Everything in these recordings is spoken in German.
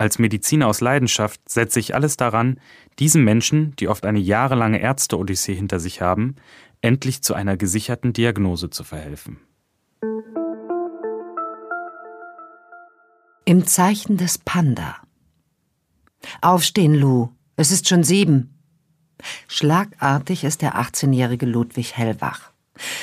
Als Mediziner aus Leidenschaft setze ich alles daran, diesen Menschen, die oft eine jahrelange Ärzte-Odyssee hinter sich haben, endlich zu einer gesicherten Diagnose zu verhelfen. Im Zeichen des Panda. Aufstehen, Lou. Es ist schon sieben. Schlagartig ist der 18-jährige Ludwig hellwach.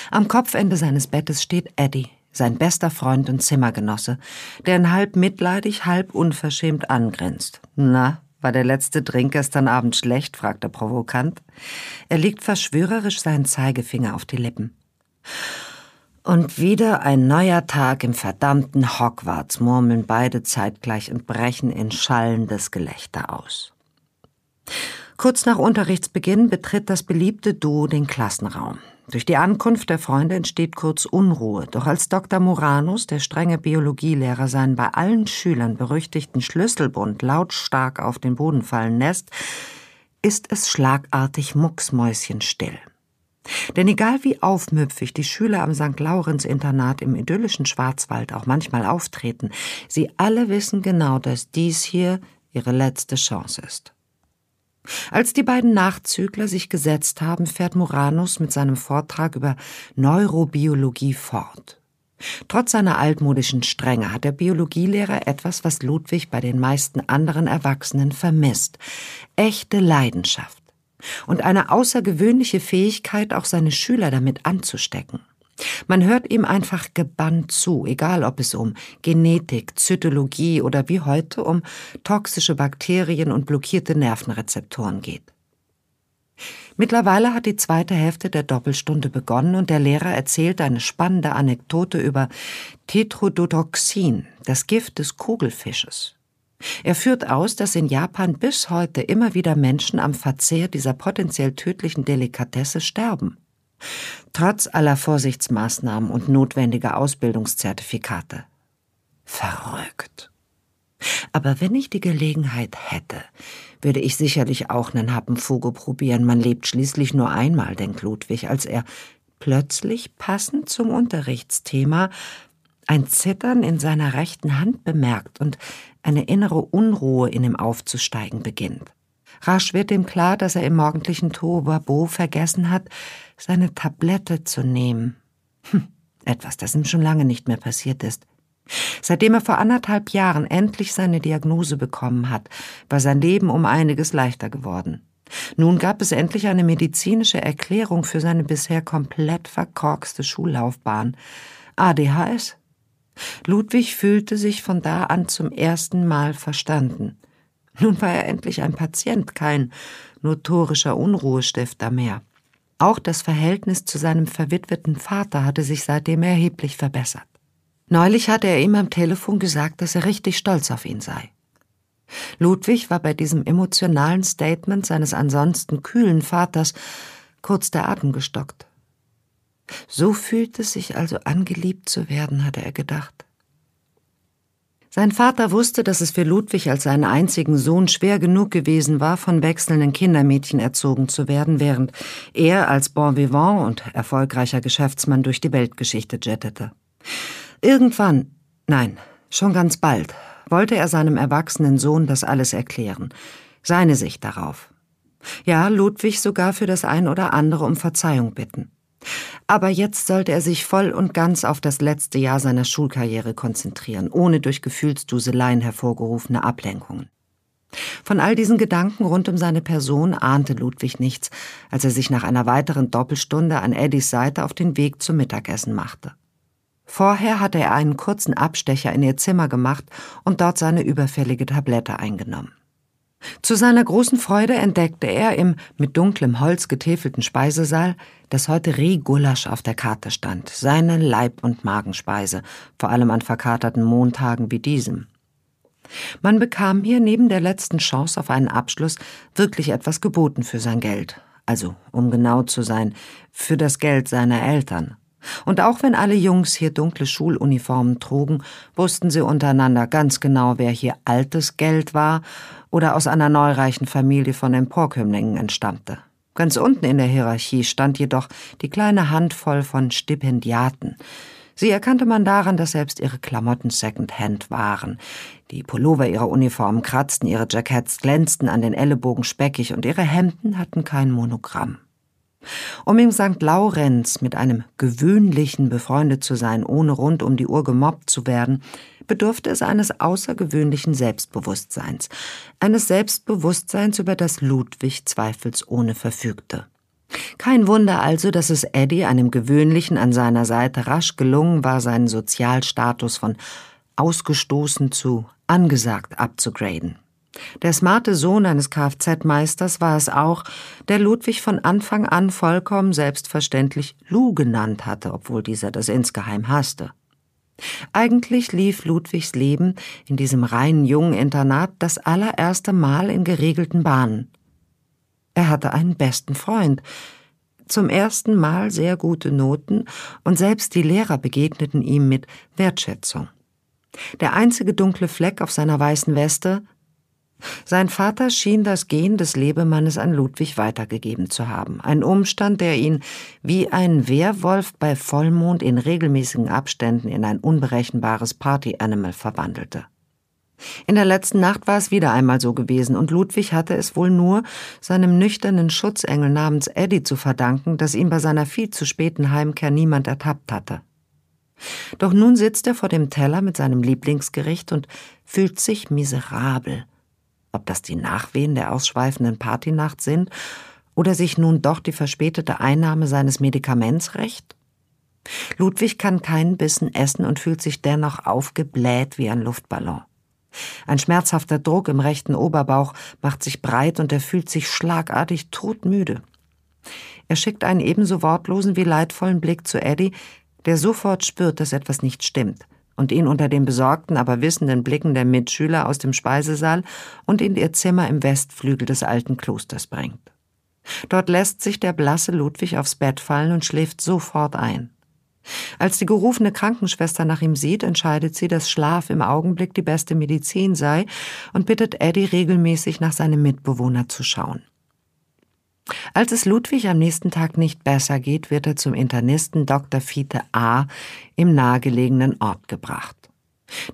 Am Kopfende seines Bettes steht Eddie, sein bester Freund und Zimmergenosse, der ihn halb mitleidig, halb unverschämt angrinst. Na, war der letzte Drink gestern Abend schlecht? fragt er provokant. Er legt verschwörerisch seinen Zeigefinger auf die Lippen. Und wieder ein neuer Tag im verdammten Hogwarts, murmeln beide zeitgleich und brechen in schallendes Gelächter aus. Kurz nach Unterrichtsbeginn betritt das beliebte Duo den Klassenraum. Durch die Ankunft der Freunde entsteht kurz Unruhe, doch als Dr. Moranus, der strenge Biologielehrer, seinen bei allen Schülern berüchtigten Schlüsselbund lautstark auf den Boden fallen lässt, ist es schlagartig mucksmäuschenstill. Denn egal wie aufmüpfig die Schüler am St. Laurens-Internat im idyllischen Schwarzwald auch manchmal auftreten, sie alle wissen genau, dass dies hier ihre letzte Chance ist. Als die beiden Nachzügler sich gesetzt haben, fährt Moranus mit seinem Vortrag über Neurobiologie fort. Trotz seiner altmodischen Strenge hat der Biologielehrer etwas, was Ludwig bei den meisten anderen Erwachsenen vermisst. Echte Leidenschaft. Und eine außergewöhnliche Fähigkeit, auch seine Schüler damit anzustecken. Man hört ihm einfach gebannt zu, egal ob es um Genetik, Zytologie oder wie heute um toxische Bakterien und blockierte Nervenrezeptoren geht. Mittlerweile hat die zweite Hälfte der Doppelstunde begonnen und der Lehrer erzählt eine spannende Anekdote über Tetrodotoxin, das Gift des Kugelfisches. Er führt aus, dass in Japan bis heute immer wieder Menschen am Verzehr dieser potenziell tödlichen Delikatesse sterben trotz aller Vorsichtsmaßnahmen und notwendiger Ausbildungszertifikate. Verrückt. Aber wenn ich die Gelegenheit hätte, würde ich sicherlich auch nen Happenfuge probieren. Man lebt schließlich nur einmal, denkt Ludwig, als er plötzlich passend zum Unterrichtsthema ein Zittern in seiner rechten Hand bemerkt und eine innere Unruhe in ihm aufzusteigen beginnt. Rasch wird ihm klar, dass er im morgendlichen Tohuwabo vergessen hat, seine Tablette zu nehmen. Hm, etwas, das ihm schon lange nicht mehr passiert ist. Seitdem er vor anderthalb Jahren endlich seine Diagnose bekommen hat, war sein Leben um einiges leichter geworden. Nun gab es endlich eine medizinische Erklärung für seine bisher komplett verkorkste Schullaufbahn. ADHS. Ludwig fühlte sich von da an zum ersten Mal verstanden. Nun war er endlich ein Patient, kein notorischer Unruhestifter mehr. Auch das Verhältnis zu seinem verwitweten Vater hatte sich seitdem erheblich verbessert. Neulich hatte er ihm am Telefon gesagt, dass er richtig stolz auf ihn sei. Ludwig war bei diesem emotionalen Statement seines ansonsten kühlen Vaters kurz der Atem gestockt. So fühlt es sich also an, geliebt zu werden, hatte er gedacht. Sein Vater wusste, dass es für Ludwig als seinen einzigen Sohn schwer genug gewesen war, von wechselnden Kindermädchen erzogen zu werden, während er als Bon vivant und erfolgreicher Geschäftsmann durch die Weltgeschichte jettete. Irgendwann, nein, schon ganz bald, wollte er seinem erwachsenen Sohn das alles erklären, seine Sicht darauf. Ja, Ludwig sogar für das ein oder andere um Verzeihung bitten. Aber jetzt sollte er sich voll und ganz auf das letzte Jahr seiner Schulkarriere konzentrieren, ohne durch Gefühlsduseleien hervorgerufene Ablenkungen. Von all diesen Gedanken rund um seine Person ahnte Ludwig nichts, als er sich nach einer weiteren Doppelstunde an Eddies Seite auf den Weg zum Mittagessen machte. Vorher hatte er einen kurzen Abstecher in ihr Zimmer gemacht und dort seine überfällige Tablette eingenommen. Zu seiner großen Freude entdeckte er im mit dunklem Holz getäfelten Speisesaal, dass heute Rehgulasch auf der Karte stand, seine Leib- und Magenspeise, vor allem an verkaterten Montagen wie diesem. Man bekam hier neben der letzten Chance auf einen Abschluss wirklich etwas geboten für sein Geld, also, um genau zu sein, für das Geld seiner Eltern. Und auch wenn alle Jungs hier dunkle Schuluniformen trugen, wussten sie untereinander ganz genau, wer hier altes Geld war oder aus einer neureichen Familie von Emporkömmlingen entstammte. Ganz unten in der Hierarchie stand jedoch die kleine Handvoll von Stipendiaten. Sie erkannte man daran, dass selbst ihre Klamotten Secondhand waren. Die Pullover ihrer Uniformen kratzten, ihre Jacketts glänzten an den Ellenbogen speckig und ihre Hemden hatten kein Monogramm. Um im St. Laurenz mit einem gewöhnlichen befreundet zu sein, ohne rund um die Uhr gemobbt zu werden, bedurfte es eines außergewöhnlichen Selbstbewusstseins, eines Selbstbewusstseins, über das Ludwig zweifelsohne verfügte. Kein Wunder also, dass es Eddie, einem gewöhnlichen an seiner Seite, rasch gelungen war, seinen Sozialstatus von ausgestoßen zu angesagt abzugraden. Der smarte Sohn eines Kfz-Meisters war es auch, der Ludwig von Anfang an vollkommen selbstverständlich Lou genannt hatte, obwohl dieser das insgeheim hasste. Eigentlich lief Ludwigs Leben in diesem reinen jungen Internat das allererste Mal in geregelten Bahnen. Er hatte einen besten Freund, zum ersten Mal sehr gute Noten, und selbst die Lehrer begegneten ihm mit Wertschätzung. Der einzige dunkle Fleck auf seiner weißen Weste sein Vater schien das Gen des Lebemannes an Ludwig weitergegeben zu haben, ein Umstand, der ihn wie ein Wehrwolf bei Vollmond in regelmäßigen Abständen in ein unberechenbares Party-Animal verwandelte. In der letzten Nacht war es wieder einmal so gewesen, und Ludwig hatte es wohl nur seinem nüchternen Schutzengel namens Eddie zu verdanken, dass ihn bei seiner viel zu späten Heimkehr niemand ertappt hatte. Doch nun sitzt er vor dem Teller mit seinem Lieblingsgericht und fühlt sich miserabel – ob das die Nachwehen der ausschweifenden Partynacht sind oder sich nun doch die verspätete Einnahme seines Medikaments rächt? Ludwig kann keinen Bissen essen und fühlt sich dennoch aufgebläht wie ein Luftballon. Ein schmerzhafter Druck im rechten Oberbauch macht sich breit und er fühlt sich schlagartig todmüde. Er schickt einen ebenso wortlosen wie leidvollen Blick zu Eddie, der sofort spürt, dass etwas nicht stimmt und ihn unter den besorgten, aber wissenden Blicken der Mitschüler aus dem Speisesaal und in ihr Zimmer im Westflügel des alten Klosters bringt. Dort lässt sich der blasse Ludwig aufs Bett fallen und schläft sofort ein. Als die gerufene Krankenschwester nach ihm sieht, entscheidet sie, dass Schlaf im Augenblick die beste Medizin sei und bittet Eddie regelmäßig nach seinem Mitbewohner zu schauen. Als es Ludwig am nächsten Tag nicht besser geht, wird er zum Internisten Dr. Fiete A. im nahegelegenen Ort gebracht.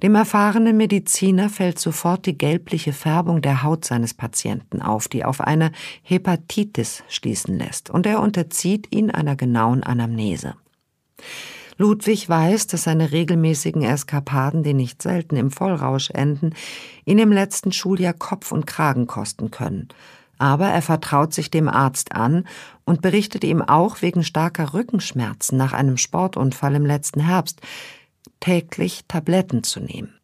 Dem erfahrenen Mediziner fällt sofort die gelbliche Färbung der Haut seines Patienten auf, die auf eine Hepatitis schließen lässt, und er unterzieht ihn einer genauen Anamnese. Ludwig weiß, dass seine regelmäßigen Eskapaden, die nicht selten im Vollrausch enden, ihn im letzten Schuljahr Kopf und Kragen kosten können – aber er vertraut sich dem Arzt an und berichtet ihm auch wegen starker Rückenschmerzen nach einem Sportunfall im letzten Herbst täglich Tabletten zu nehmen.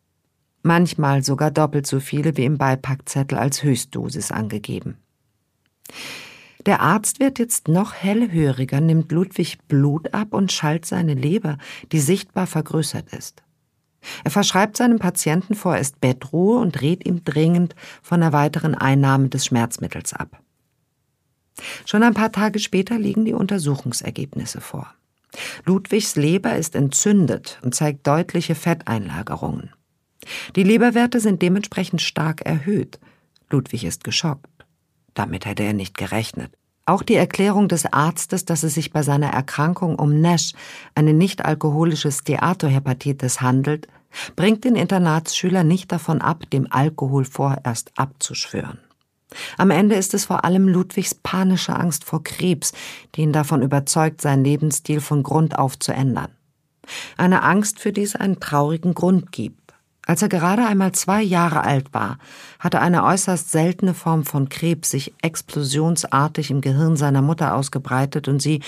Manchmal sogar doppelt so viele wie im Beipackzettel als Höchstdosis angegeben. Der Arzt wird jetzt noch hellhöriger, nimmt Ludwig Blut ab und schallt seine Leber, die sichtbar vergrößert ist. Er verschreibt seinem Patienten vorerst Bettruhe und rät ihm dringend von der weiteren Einnahme des Schmerzmittels ab. Schon ein paar Tage später liegen die Untersuchungsergebnisse vor. Ludwigs Leber ist entzündet und zeigt deutliche Fetteinlagerungen. Die Leberwerte sind dementsprechend stark erhöht. Ludwig ist geschockt. Damit hätte er nicht gerechnet. Auch die Erklärung des Arztes, dass es sich bei seiner Erkrankung um NASH, eine nicht-alkoholische Steatohepatitis, handelt, bringt den Internatsschüler nicht davon ab, dem Alkohol vorerst abzuschwören. Am Ende ist es vor allem Ludwigs panische Angst vor Krebs, die ihn davon überzeugt, seinen Lebensstil von Grund auf zu ändern. Eine Angst, für die es einen traurigen Grund gibt. Als er gerade einmal zwei Jahre alt war, hatte eine äußerst seltene Form von Krebs sich explosionsartig im Gehirn seiner Mutter ausgebreitet und sie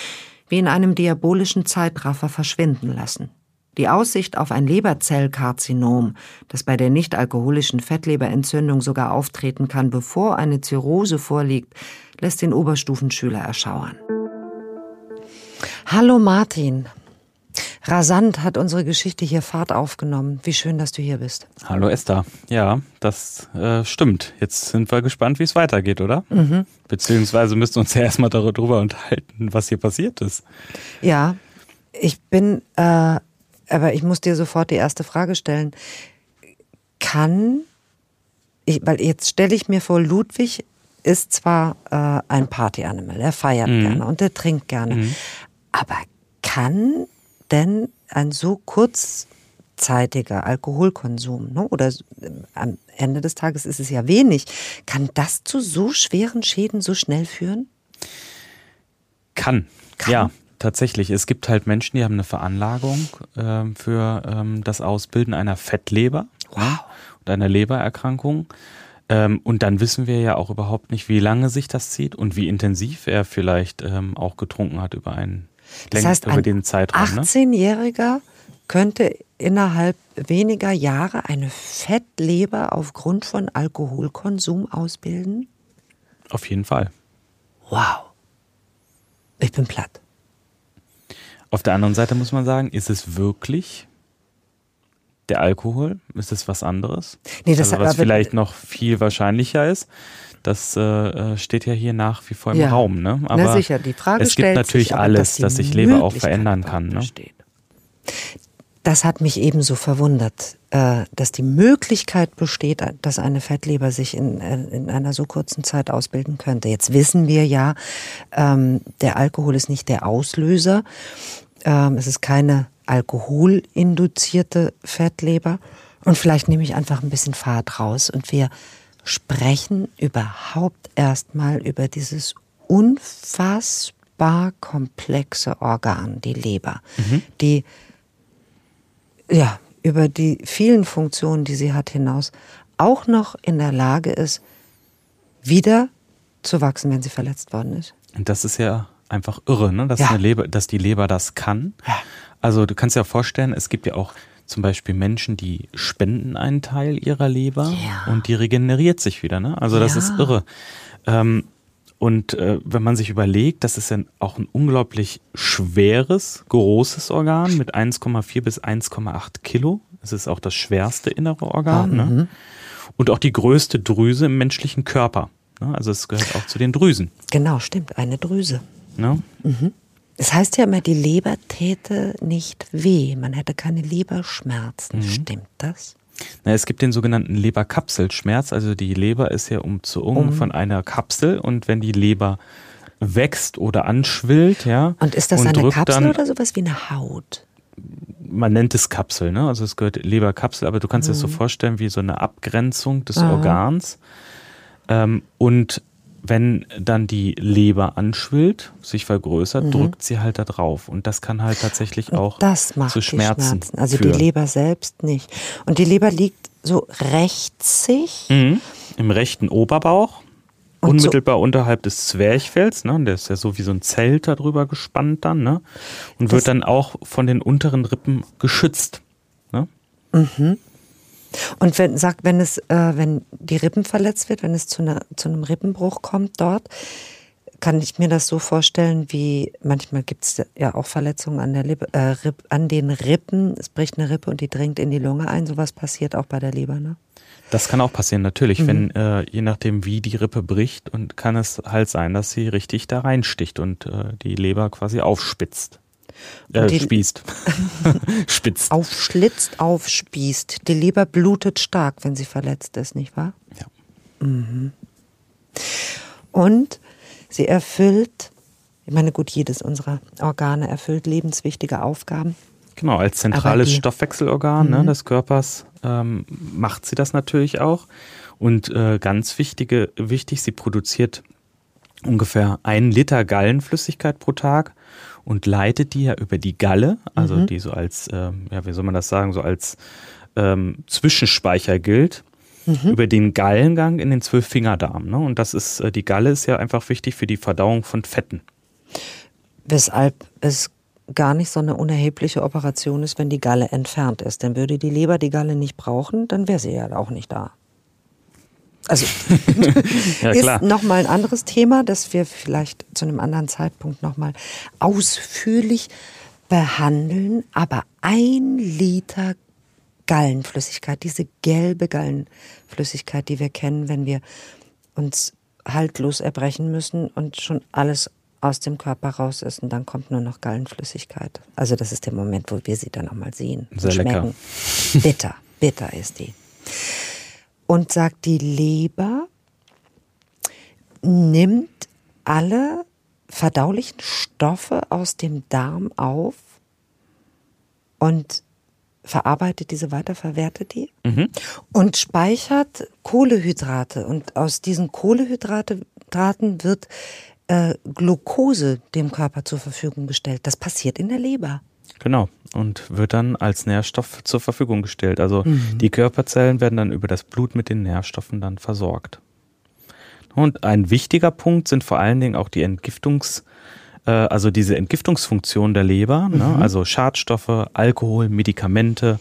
wie in einem diabolischen Zeitraffer verschwinden lassen. Die Aussicht auf ein Leberzellkarzinom, das bei der nichtalkoholischen Fettleberentzündung sogar auftreten kann, bevor eine Zirrhose vorliegt, lässt den Oberstufenschüler erschauern. Hallo Martin. Rasant hat unsere Geschichte hier Fahrt aufgenommen. Wie schön, dass du hier bist. Hallo Esther. Ja, das äh, stimmt. Jetzt sind wir gespannt, wie es weitergeht, oder? Mhm. Beziehungsweise müssen wir uns ja erstmal darüber unterhalten, was hier passiert ist. Ja, ich bin, äh, aber ich muss dir sofort die erste Frage stellen. Kann, ich, weil jetzt stelle ich mir vor, Ludwig ist zwar äh, ein Partyanimal, er feiert mhm. gerne und er trinkt gerne, mhm. aber kann denn ein so kurzzeitiger Alkoholkonsum, ne, oder am Ende des Tages ist es ja wenig, kann das zu so schweren Schäden so schnell führen? Kann, kann. ja. Tatsächlich, es gibt halt Menschen, die haben eine Veranlagung äh, für ähm, das Ausbilden einer Fettleber wow. ja, und einer Lebererkrankung. Ähm, und dann wissen wir ja auch überhaupt nicht, wie lange sich das zieht und wie intensiv er vielleicht ähm, auch getrunken hat über einen das heißt. Ein 18-Jähriger ne? könnte innerhalb weniger Jahre eine Fettleber aufgrund von Alkoholkonsum ausbilden? Auf jeden Fall. Wow. Ich bin platt. Auf der anderen Seite muss man sagen, ist es wirklich der Alkohol? Ist es was anderes? Nee, das also was vielleicht noch viel wahrscheinlicher ist. Das äh, äh, steht ja hier nach wie vor im ja. Raum. Ne? Aber Na sicher, die Frage es gibt natürlich sich, alles, dass, dass sich Leber auch verändern kann. Ne? Das hat mich ebenso verwundert, äh, dass die Möglichkeit besteht, dass eine Fettleber sich in, äh, in einer so kurzen Zeit ausbilden könnte. Jetzt wissen wir ja, ähm, der Alkohol ist nicht der Auslöser. Ähm, es ist keine alkoholinduzierte Fettleber. Und vielleicht nehme ich einfach ein bisschen Fahrt raus und wir sprechen überhaupt erstmal über dieses unfassbar komplexe Organ, die Leber, mhm. die ja über die vielen Funktionen, die sie hat, hinaus auch noch in der Lage ist, wieder zu wachsen, wenn sie verletzt worden ist. Und das ist ja einfach irre, ne? dass, ja. Leber, dass die Leber das kann. Ja. Also du kannst dir vorstellen, es gibt ja auch zum Beispiel Menschen, die spenden einen Teil ihrer Leber ja. und die regeneriert sich wieder. Ne? Also das ja. ist irre. Ähm, und äh, wenn man sich überlegt, das ist ja auch ein unglaublich schweres, großes Organ mit 1,4 bis 1,8 Kilo. Es ist auch das schwerste innere Organ. Ah, ne? Mhm. Und auch die größte Drüse im menschlichen Körper. Ne? Also es gehört auch zu den Drüsen. Genau, stimmt, eine Drüse. Ne? Mhm. Es heißt ja immer, die Leber täte nicht weh, man hätte keine Leberschmerzen. Mhm. Stimmt das? Na, es gibt den sogenannten Leberkapselschmerz. Also die Leber ist ja umzogen um. von einer Kapsel und wenn die Leber wächst oder anschwillt, ja. Und ist das und eine Kapsel oder sowas wie eine Haut? Man nennt es Kapsel, ne? Also es gehört Leberkapsel, aber du kannst mhm. dir das so mhm. vorstellen wie so eine Abgrenzung des Aha. Organs. Ähm, und wenn dann die Leber anschwillt, sich vergrößert, mhm. drückt sie halt da drauf. Und das kann halt tatsächlich auch zu Schmerzen, Schmerzen. Also führen. die Leber selbst nicht. Und die Leber liegt so rechtssig. Mhm. Im rechten Oberbauch. Und unmittelbar so unterhalb des Zwerchfells, ne? Der ist ja so wie so ein Zelt darüber gespannt dann, ne? Und wird dann auch von den unteren Rippen geschützt. Ne? Mhm. Und wenn sagt, wenn es, äh, wenn die Rippen verletzt wird, wenn es zu, einer, zu einem Rippenbruch kommt dort, kann ich mir das so vorstellen, wie manchmal gibt es ja auch Verletzungen an, der Lippe, äh, an den Rippen. Es bricht eine Rippe und die dringt in die Lunge ein. Sowas passiert auch bei der Leber, ne? Das kann auch passieren, natürlich. Mhm. Wenn, äh, je nachdem, wie die Rippe bricht, und kann es halt sein, dass sie richtig da reinsticht und äh, die Leber quasi aufspitzt. Äh, die, spießt. Spitzt. Aufschlitzt, aufspießt. Die Leber blutet stark, wenn sie verletzt ist, nicht wahr? Ja. Mhm. Und sie erfüllt, ich meine, gut, jedes unserer Organe erfüllt lebenswichtige Aufgaben. Genau, als zentrales Stoffwechselorgan ne, mhm. ne, des Körpers ähm, macht sie das natürlich auch. Und äh, ganz wichtige, wichtig, sie produziert ungefähr einen Liter Gallenflüssigkeit pro Tag und leitet die ja über die Galle, also mhm. die so als, äh, ja, wie soll man das sagen, so als ähm, Zwischenspeicher gilt mhm. über den Gallengang in den Zwölffingerdarm. Ne? Und das ist, äh, die Galle ist ja einfach wichtig für die Verdauung von Fetten. Weshalb es gar nicht so eine unerhebliche Operation ist, wenn die Galle entfernt ist. Denn würde die Leber die Galle nicht brauchen, dann wäre sie ja auch nicht da. Also ja, ist nochmal ein anderes Thema, das wir vielleicht zu einem anderen Zeitpunkt nochmal ausführlich behandeln. Aber ein Liter Gallenflüssigkeit, diese gelbe Gallenflüssigkeit, die wir kennen, wenn wir uns haltlos erbrechen müssen und schon alles aus dem Körper raus ist und dann kommt nur noch Gallenflüssigkeit. Also das ist der Moment, wo wir sie dann auch mal sehen Sehr und schmecken. Lecker. Bitter, bitter ist die. Und sagt, die Leber nimmt alle verdaulichen Stoffe aus dem Darm auf und verarbeitet diese weiter, verwertet die mhm. und speichert Kohlehydrate. Und aus diesen Kohlehydraten wird äh, Glucose dem Körper zur Verfügung gestellt. Das passiert in der Leber. Genau. Und wird dann als Nährstoff zur Verfügung gestellt. Also mhm. die Körperzellen werden dann über das Blut mit den Nährstoffen dann versorgt. Und ein wichtiger Punkt sind vor allen Dingen auch die Entgiftungs- äh, also diese Entgiftungsfunktion der Leber, ne? mhm. ne? also Schadstoffe, Alkohol, Medikamente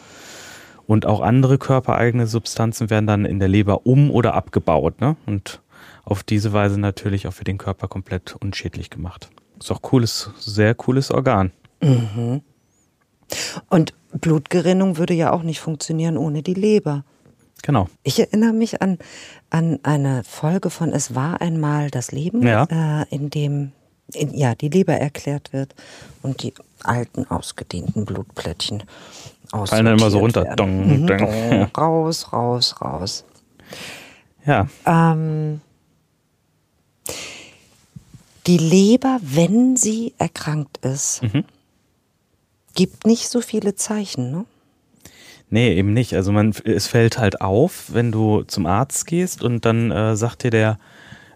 und auch andere körpereigene Substanzen werden dann in der Leber um- oder abgebaut. Ne? Und auf diese Weise natürlich auch für den Körper komplett unschädlich gemacht. Ist auch cooles, sehr cooles Organ. Mhm. Und Blutgerinnung würde ja auch nicht funktionieren ohne die Leber. Genau. Ich erinnere mich an, an eine Folge von Es war einmal das Leben, ja. äh, in dem in, ja, die Leber erklärt wird und die alten, ausgedehnten Blutplättchen Fallen dann immer so runter. Dong, mhm. dong. Raus, raus, raus. Ja. Ähm, die Leber, wenn sie erkrankt ist, mhm. Gibt nicht so viele Zeichen, ne? Nee, eben nicht. Also man, es fällt halt auf, wenn du zum Arzt gehst und dann äh, sagt dir der,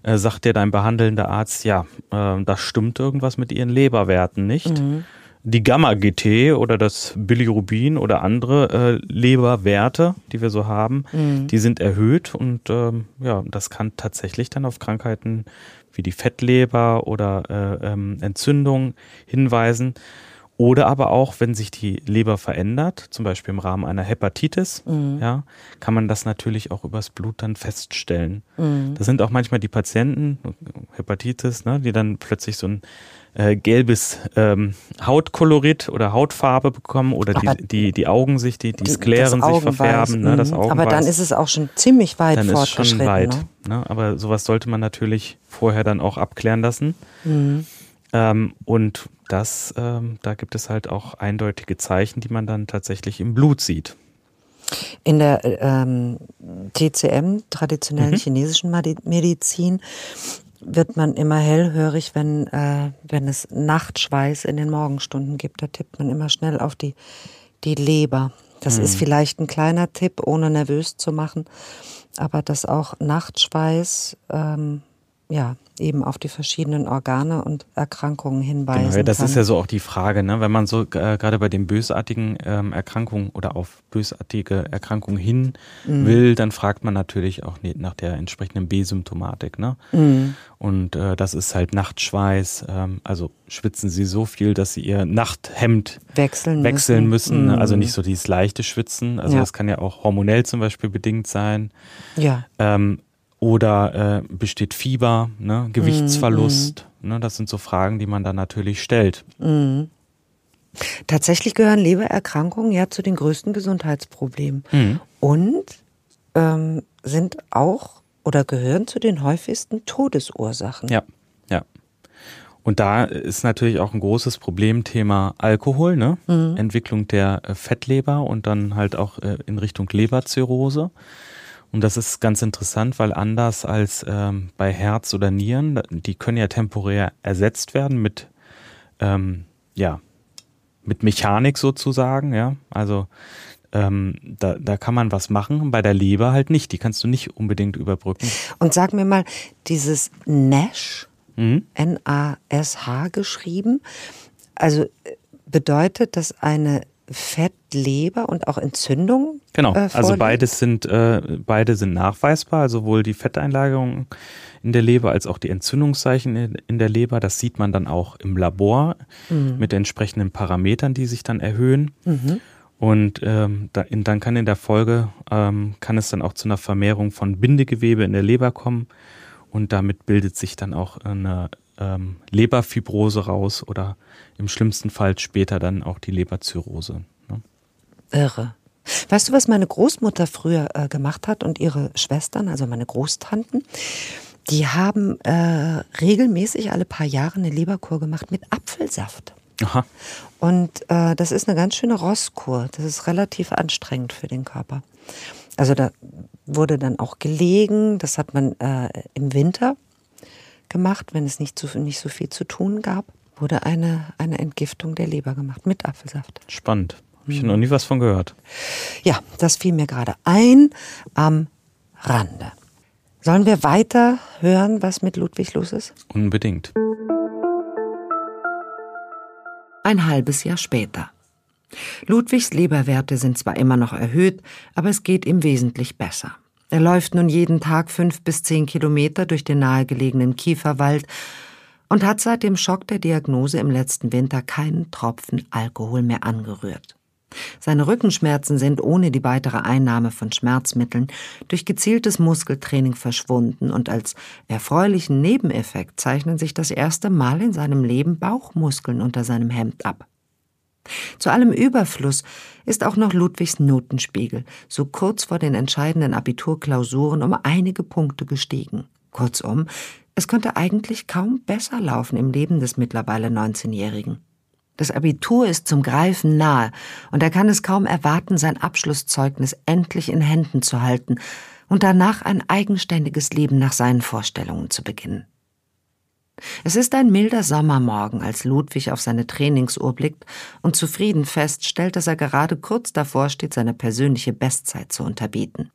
äh, sagt dir dein behandelnder Arzt, ja, äh, da stimmt irgendwas mit ihren Leberwerten nicht. Mhm. Die Gamma-GT oder das Bilirubin oder andere äh, Leberwerte, die wir so haben, mhm. die sind erhöht und ähm, ja, das kann tatsächlich dann auf Krankheiten wie die Fettleber oder äh, ähm, Entzündung hinweisen. Oder aber auch, wenn sich die Leber verändert, zum Beispiel im Rahmen einer Hepatitis, mhm. ja, kann man das natürlich auch übers Blut dann feststellen. Mhm. Das sind auch manchmal die Patienten, Hepatitis, ne, die dann plötzlich so ein äh, gelbes ähm, Hautkolorit oder Hautfarbe bekommen oder die, die, die Augen sich, die, die Skleren sich verfärben, ne, das Augenweiß. Aber dann ist es auch schon ziemlich weit dann fortgeschritten. Ist schon weit, ne? ne? Aber sowas sollte man natürlich vorher dann auch abklären lassen. Mhm. Ähm, und das, ähm, da gibt es halt auch eindeutige Zeichen, die man dann tatsächlich im Blut sieht. In der ähm, TCM, traditionellen mhm. chinesischen Medizin, wird man immer hellhörig, wenn, äh, wenn es Nachtschweiß in den Morgenstunden gibt. Da tippt man immer schnell auf die, die Leber. Das mhm. ist vielleicht ein kleiner Tipp, ohne nervös zu machen, aber dass auch Nachtschweiß ähm, ja, eben auf die verschiedenen Organe und Erkrankungen hinweisen. Genau, ja, das kann. ist ja so auch die Frage, ne? wenn man so äh, gerade bei den bösartigen ähm, Erkrankungen oder auf bösartige Erkrankungen hin mhm. will, dann fragt man natürlich auch nach der entsprechenden B-Symptomatik. Ne? Mhm. Und äh, das ist halt Nachtschweiß, ähm, also schwitzen sie so viel, dass sie ihr Nachthemd wechseln, wechseln müssen. müssen. Mhm. Also nicht so dieses leichte Schwitzen. Also ja. das kann ja auch hormonell zum Beispiel bedingt sein. Ja. Ähm, oder äh, besteht Fieber, ne? Gewichtsverlust? Mm, mm. Ne? Das sind so Fragen, die man dann natürlich stellt. Mm. Tatsächlich gehören Lebererkrankungen ja zu den größten Gesundheitsproblemen mhm. und ähm, sind auch oder gehören zu den häufigsten Todesursachen. Ja, ja. Und da ist natürlich auch ein großes Problemthema Alkohol, ne? Mhm. Entwicklung der äh, Fettleber und dann halt auch äh, in Richtung Leberzirrhose. Und das ist ganz interessant, weil anders als ähm, bei Herz oder Nieren, die können ja temporär ersetzt werden mit, ähm, ja, mit Mechanik sozusagen, ja. Also ähm, da, da kann man was machen, bei der Leber halt nicht. Die kannst du nicht unbedingt überbrücken. Und sag mir mal, dieses NASH, mhm. N-A-S-H geschrieben, also bedeutet, dass eine Fettleber und auch Entzündung. Genau, äh, also beides sind, äh, beide sind nachweisbar, sowohl die Fetteinlagerung in der Leber als auch die Entzündungszeichen in, in der Leber. Das sieht man dann auch im Labor mhm. mit entsprechenden Parametern, die sich dann erhöhen. Mhm. Und ähm, da, in, dann kann in der Folge, ähm, kann es dann auch zu einer Vermehrung von Bindegewebe in der Leber kommen und damit bildet sich dann auch eine ähm, Leberfibrose raus oder im schlimmsten Fall später dann auch die Leberzirrhose. Ne? Irre. Weißt du, was meine Großmutter früher äh, gemacht hat und ihre Schwestern, also meine Großtanten? Die haben äh, regelmäßig alle paar Jahre eine Leberkur gemacht mit Apfelsaft. Aha. Und äh, das ist eine ganz schöne Rosskur. Das ist relativ anstrengend für den Körper. Also da wurde dann auch gelegen. Das hat man äh, im Winter gemacht, wenn es nicht so, nicht so viel zu tun gab. Wurde eine, eine Entgiftung der Leber gemacht mit Apfelsaft. Spannend. Habe ich mhm. noch nie was von gehört. Ja, das fiel mir gerade ein am Rande. Sollen wir weiter hören, was mit Ludwig los ist? Unbedingt. Ein halbes Jahr später. Ludwigs Leberwerte sind zwar immer noch erhöht, aber es geht ihm wesentlich besser. Er läuft nun jeden Tag fünf bis zehn Kilometer durch den nahegelegenen Kieferwald und hat seit dem Schock der Diagnose im letzten Winter keinen Tropfen Alkohol mehr angerührt. Seine Rückenschmerzen sind ohne die weitere Einnahme von Schmerzmitteln durch gezieltes Muskeltraining verschwunden und als erfreulichen Nebeneffekt zeichnen sich das erste Mal in seinem Leben Bauchmuskeln unter seinem Hemd ab. Zu allem Überfluss ist auch noch Ludwigs Notenspiegel so kurz vor den entscheidenden Abiturklausuren um einige Punkte gestiegen. Kurzum, es könnte eigentlich kaum besser laufen im Leben des mittlerweile 19-Jährigen. Das Abitur ist zum Greifen nahe, und er kann es kaum erwarten, sein Abschlusszeugnis endlich in Händen zu halten und danach ein eigenständiges Leben nach seinen Vorstellungen zu beginnen. Es ist ein milder Sommermorgen, als Ludwig auf seine Trainingsuhr blickt und zufrieden feststellt, dass er gerade kurz davor steht, seine persönliche Bestzeit zu unterbieten.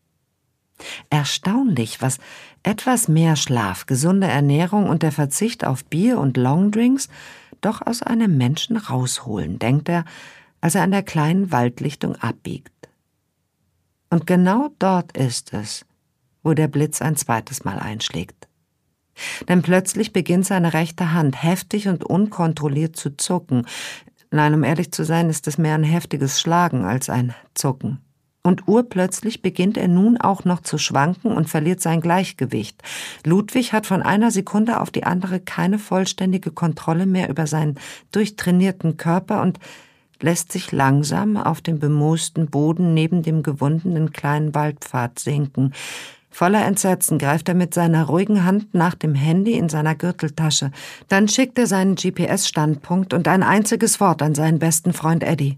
Erstaunlich, was etwas mehr Schlaf, gesunde Ernährung und der Verzicht auf Bier und Longdrinks doch aus einem Menschen rausholen, denkt er, als er an der kleinen Waldlichtung abbiegt. Und genau dort ist es, wo der Blitz ein zweites Mal einschlägt. Denn plötzlich beginnt seine rechte Hand heftig und unkontrolliert zu zucken. Nein, um ehrlich zu sein, ist es mehr ein heftiges Schlagen als ein Zucken und urplötzlich beginnt er nun auch noch zu schwanken und verliert sein Gleichgewicht. Ludwig hat von einer Sekunde auf die andere keine vollständige Kontrolle mehr über seinen durchtrainierten Körper und lässt sich langsam auf dem bemoosten Boden neben dem gewundenen kleinen Waldpfad sinken. Voller Entsetzen greift er mit seiner ruhigen Hand nach dem Handy in seiner Gürteltasche. Dann schickt er seinen GPS-Standpunkt und ein einziges Wort an seinen besten Freund Eddie.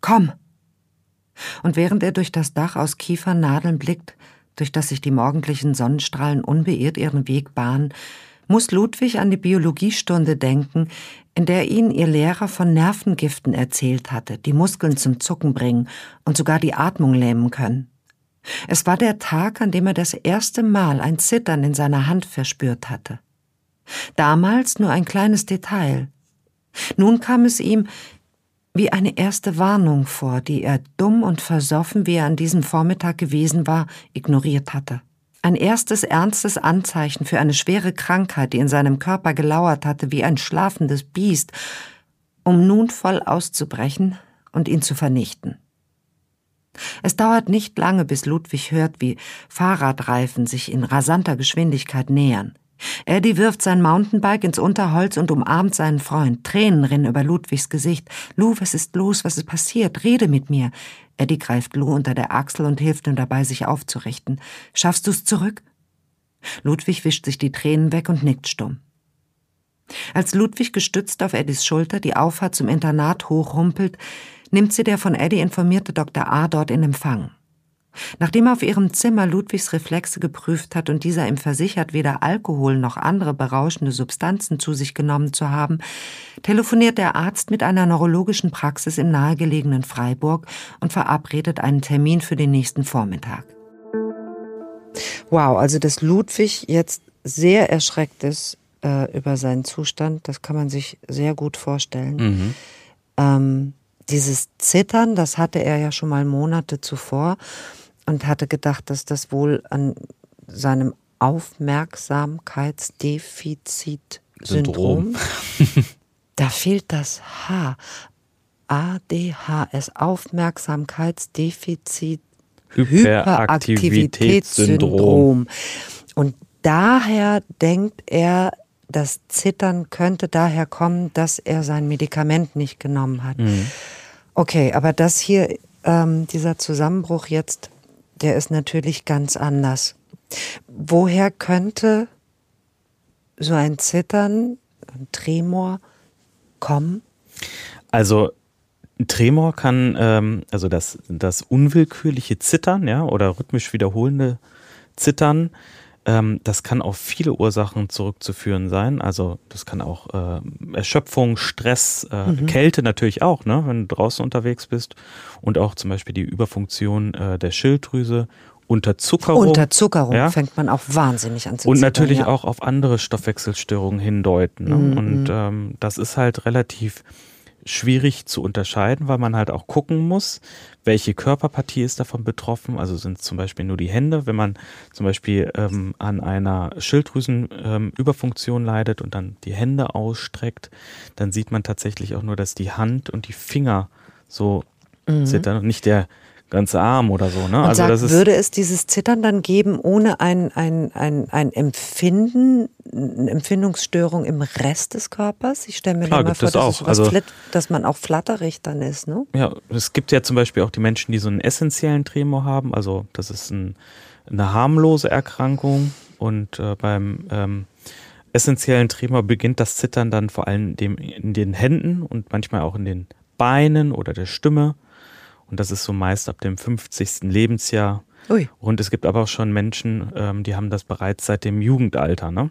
Komm! Und während er durch das Dach aus Kiefernadeln blickt, durch das sich die morgendlichen Sonnenstrahlen unbeirrt ihren Weg bahnen, muss Ludwig an die Biologiestunde denken, in der ihn ihr Lehrer von Nervengiften erzählt hatte, die Muskeln zum Zucken bringen und sogar die Atmung lähmen können. Es war der Tag, an dem er das erste Mal ein Zittern in seiner Hand verspürt hatte. Damals nur ein kleines Detail. Nun kam es ihm wie eine erste Warnung vor, die er dumm und versoffen, wie er an diesem Vormittag gewesen war, ignoriert hatte. Ein erstes ernstes Anzeichen für eine schwere Krankheit, die in seinem Körper gelauert hatte wie ein schlafendes Biest, um nun voll auszubrechen und ihn zu vernichten. Es dauert nicht lange, bis Ludwig hört, wie Fahrradreifen sich in rasanter Geschwindigkeit nähern. Eddie wirft sein Mountainbike ins Unterholz und umarmt seinen Freund. Tränen rinnen über Ludwigs Gesicht. Lou, was ist los? Was ist passiert? Rede mit mir. Eddie greift Lou unter der Achsel und hilft ihm dabei, sich aufzurichten. Schaffst du's zurück? Ludwig wischt sich die Tränen weg und nickt stumm. Als Ludwig gestützt auf Eddies Schulter die Auffahrt zum Internat hochrumpelt, nimmt sie der von Eddie informierte Dr. A. dort in Empfang. Nachdem er auf ihrem Zimmer Ludwigs Reflexe geprüft hat und dieser ihm versichert, weder Alkohol noch andere berauschende Substanzen zu sich genommen zu haben, telefoniert der Arzt mit einer neurologischen Praxis im nahegelegenen Freiburg und verabredet einen Termin für den nächsten Vormittag. Wow, also dass Ludwig jetzt sehr erschreckt ist äh, über seinen Zustand, das kann man sich sehr gut vorstellen. Mhm. Ähm, dieses Zittern, das hatte er ja schon mal Monate zuvor und hatte gedacht, dass das wohl an seinem Aufmerksamkeitsdefizitsyndrom. da fehlt das H. ADHS, Aufmerksamkeitsdefizit Hyperaktivitätssyndrom. Und daher denkt er, das Zittern könnte daher kommen, dass er sein Medikament nicht genommen hat. Mhm. Okay, aber das hier, ähm, dieser Zusammenbruch jetzt, der ist natürlich ganz anders. Woher könnte so ein Zittern, ein Tremor kommen? Also Tremor kann, ähm, also das, das unwillkürliche Zittern, ja, oder rhythmisch wiederholende Zittern, ähm, das kann auf viele Ursachen zurückzuführen sein. Also das kann auch äh, Erschöpfung, Stress, äh, mhm. Kälte natürlich auch, ne, wenn du draußen unterwegs bist. Und auch zum Beispiel die Überfunktion äh, der Schilddrüse Unterzuckerung. Unterzuckerung ja? fängt man auch wahnsinnig an zu Und natürlich ja. auch auf andere Stoffwechselstörungen hindeuten. Ne? Mhm. Und ähm, das ist halt relativ schwierig zu unterscheiden, weil man halt auch gucken muss, welche Körperpartie ist davon betroffen. Also sind es zum Beispiel nur die Hände. Wenn man zum Beispiel ähm, an einer Schilddrüsenüberfunktion ähm, leidet und dann die Hände ausstreckt, dann sieht man tatsächlich auch nur, dass die Hand und die Finger so mhm. zittern und nicht der ganze Arm oder so. Ne? Und also sagt, das ist würde es dieses Zittern dann geben ohne ein, ein, ein, ein Empfinden, eine Empfindungsstörung im Rest des Körpers? Ich stelle mir Klar, mal vor, dass, auch. Also, dass man auch flatterig dann ist. Ne? Ja, es gibt ja zum Beispiel auch die Menschen, die so einen essentiellen Tremor haben. Also das ist ein, eine harmlose Erkrankung und äh, beim ähm, essentiellen Tremor beginnt das Zittern dann vor allem dem, in den Händen und manchmal auch in den Beinen oder der Stimme. Und das ist so meist ab dem 50. Lebensjahr. Ui. Und es gibt aber auch schon Menschen, ähm, die haben das bereits seit dem Jugendalter. Ne?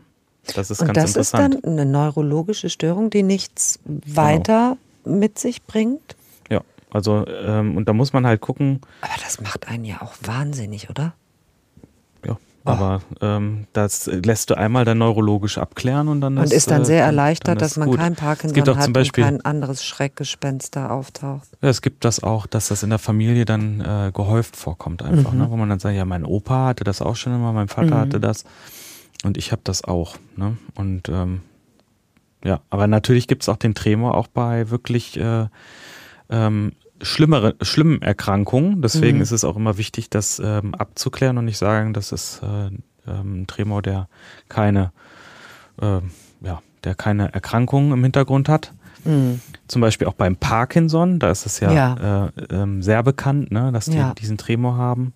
Das ist Und ganz das interessant. ist dann eine neurologische Störung, die nichts weiter genau. mit sich bringt? Ja, also ähm, und da muss man halt gucken. Aber das macht einen ja auch wahnsinnig, oder? Aber ähm, das lässt du einmal dann neurologisch abklären und dann und ist, ist dann äh, sehr erleichtert, dann dass man gut. kein Parkinson hat zum Beispiel, und kein anderes Schreckgespenst da auftaucht. Ja, es gibt das auch, dass das in der Familie dann äh, gehäuft vorkommt einfach, mhm. ne? wo man dann sagt, ja, mein Opa hatte das auch schon immer, mein Vater mhm. hatte das und ich habe das auch. Ne? Und ähm, ja, aber natürlich gibt es auch den Tremor auch bei wirklich äh, ähm, schlimmere, schlimmen Erkrankungen. Deswegen mhm. ist es auch immer wichtig, das ähm, abzuklären und nicht sagen, das ist äh, ähm, ein Tremor, der keine, äh, ja, der keine Erkrankungen im Hintergrund hat. Mhm. Zum Beispiel auch beim Parkinson, da ist es ja, ja. Äh, ähm, sehr bekannt, ne, dass die ja. diesen Tremor haben.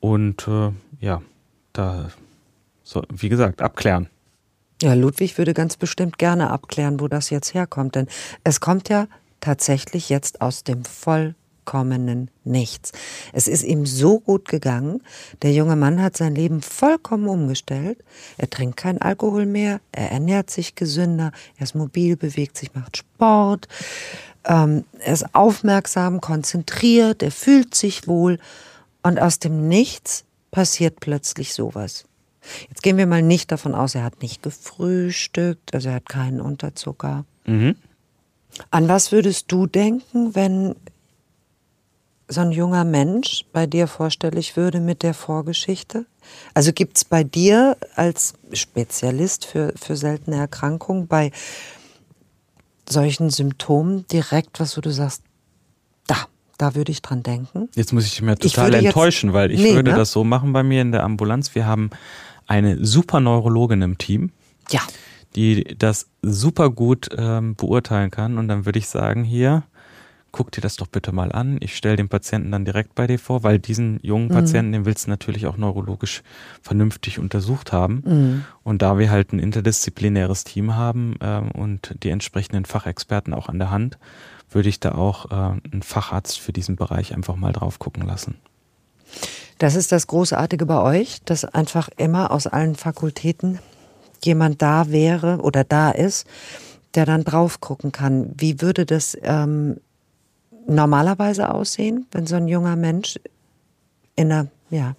Und äh, ja, da, so, wie gesagt, abklären. Ja, Ludwig würde ganz bestimmt gerne abklären, wo das jetzt herkommt. Denn es kommt ja tatsächlich jetzt aus dem vollkommenen Nichts. Es ist ihm so gut gegangen. Der junge Mann hat sein Leben vollkommen umgestellt. Er trinkt keinen Alkohol mehr, er ernährt sich gesünder, er ist mobil, bewegt sich, macht Sport. Ähm, er ist aufmerksam, konzentriert, er fühlt sich wohl. Und aus dem Nichts passiert plötzlich sowas. Jetzt gehen wir mal nicht davon aus, er hat nicht gefrühstückt, also er hat keinen Unterzucker. Mhm. An was würdest du denken, wenn so ein junger Mensch bei dir vorstellig würde mit der Vorgeschichte? Also gibt es bei dir als Spezialist für, für seltene Erkrankungen bei solchen Symptomen direkt, was du sagst, da, da würde ich dran denken? Jetzt muss ich dich mir total enttäuschen, weil ich nee, würde ne? das so machen bei mir in der Ambulanz. Wir haben eine super Neurologin im Team. Ja die das super gut ähm, beurteilen kann. Und dann würde ich sagen, hier, guck dir das doch bitte mal an. Ich stelle den Patienten dann direkt bei dir vor, weil diesen jungen mhm. Patienten, den willst du natürlich auch neurologisch vernünftig untersucht haben. Mhm. Und da wir halt ein interdisziplinäres Team haben ähm, und die entsprechenden Fachexperten auch an der Hand, würde ich da auch äh, einen Facharzt für diesen Bereich einfach mal drauf gucken lassen. Das ist das Großartige bei euch, dass einfach immer aus allen Fakultäten jemand da wäre oder da ist, der dann drauf gucken kann. Wie würde das ähm, normalerweise aussehen, wenn so ein junger Mensch in einer, ja,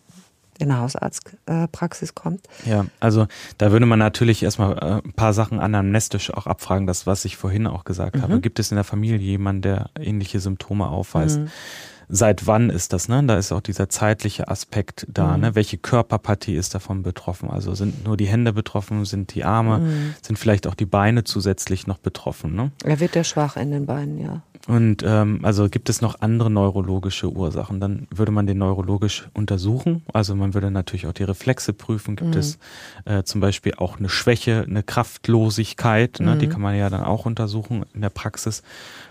in eine Hausarztpraxis kommt. Ja, also da würde man natürlich erstmal äh, ein paar Sachen anamnestisch auch abfragen, das, was ich vorhin auch gesagt mhm. habe. Gibt es in der Familie jemanden, der ähnliche Symptome aufweist? Mhm seit wann ist das, ne? Da ist auch dieser zeitliche Aspekt da, mhm. ne? Welche Körperpartie ist davon betroffen? Also sind nur die Hände betroffen, sind die Arme, mhm. sind vielleicht auch die Beine zusätzlich noch betroffen, ne? Er wird ja schwach in den Beinen, ja. Und ähm, also gibt es noch andere neurologische Ursachen? Dann würde man den neurologisch untersuchen. Also man würde natürlich auch die Reflexe prüfen. Gibt mhm. es äh, zum Beispiel auch eine Schwäche, eine Kraftlosigkeit? Ne? Die mhm. kann man ja dann auch untersuchen in der Praxis.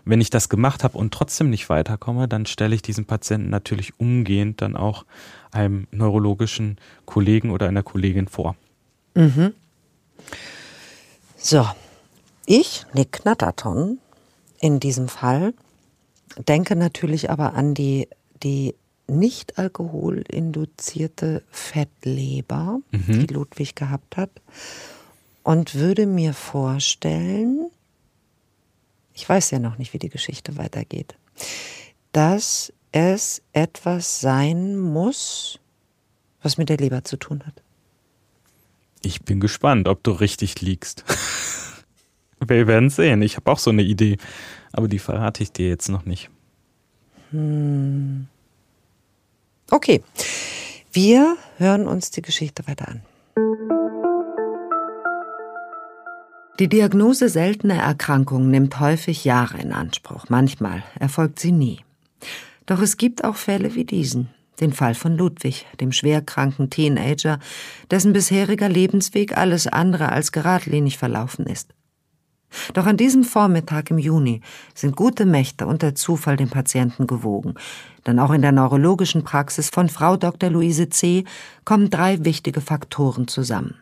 Wenn ich das gemacht habe und trotzdem nicht weiterkomme, dann stelle ich diesen Patienten natürlich umgehend dann auch einem neurologischen Kollegen oder einer Kollegin vor. Mhm. So, ich, Nick Knatterton, in diesem Fall, denke natürlich aber an die, die nicht alkoholinduzierte Fettleber, mhm. die Ludwig gehabt hat, und würde mir vorstellen, ich weiß ja noch nicht, wie die Geschichte weitergeht, dass es etwas sein muss, was mit der Leber zu tun hat. Ich bin gespannt, ob du richtig liegst. Wir werden sehen. Ich habe auch so eine Idee, aber die verrate ich dir jetzt noch nicht. Hm. Okay, wir hören uns die Geschichte weiter an. Die Diagnose seltener Erkrankungen nimmt häufig Jahre in Anspruch. Manchmal erfolgt sie nie. Doch es gibt auch Fälle wie diesen. Den Fall von Ludwig, dem schwerkranken Teenager, dessen bisheriger Lebensweg alles andere als geradlinig verlaufen ist. Doch an diesem Vormittag im Juni sind gute Mächte und der Zufall dem Patienten gewogen. Denn auch in der neurologischen Praxis von Frau Dr. Luise C. kommen drei wichtige Faktoren zusammen.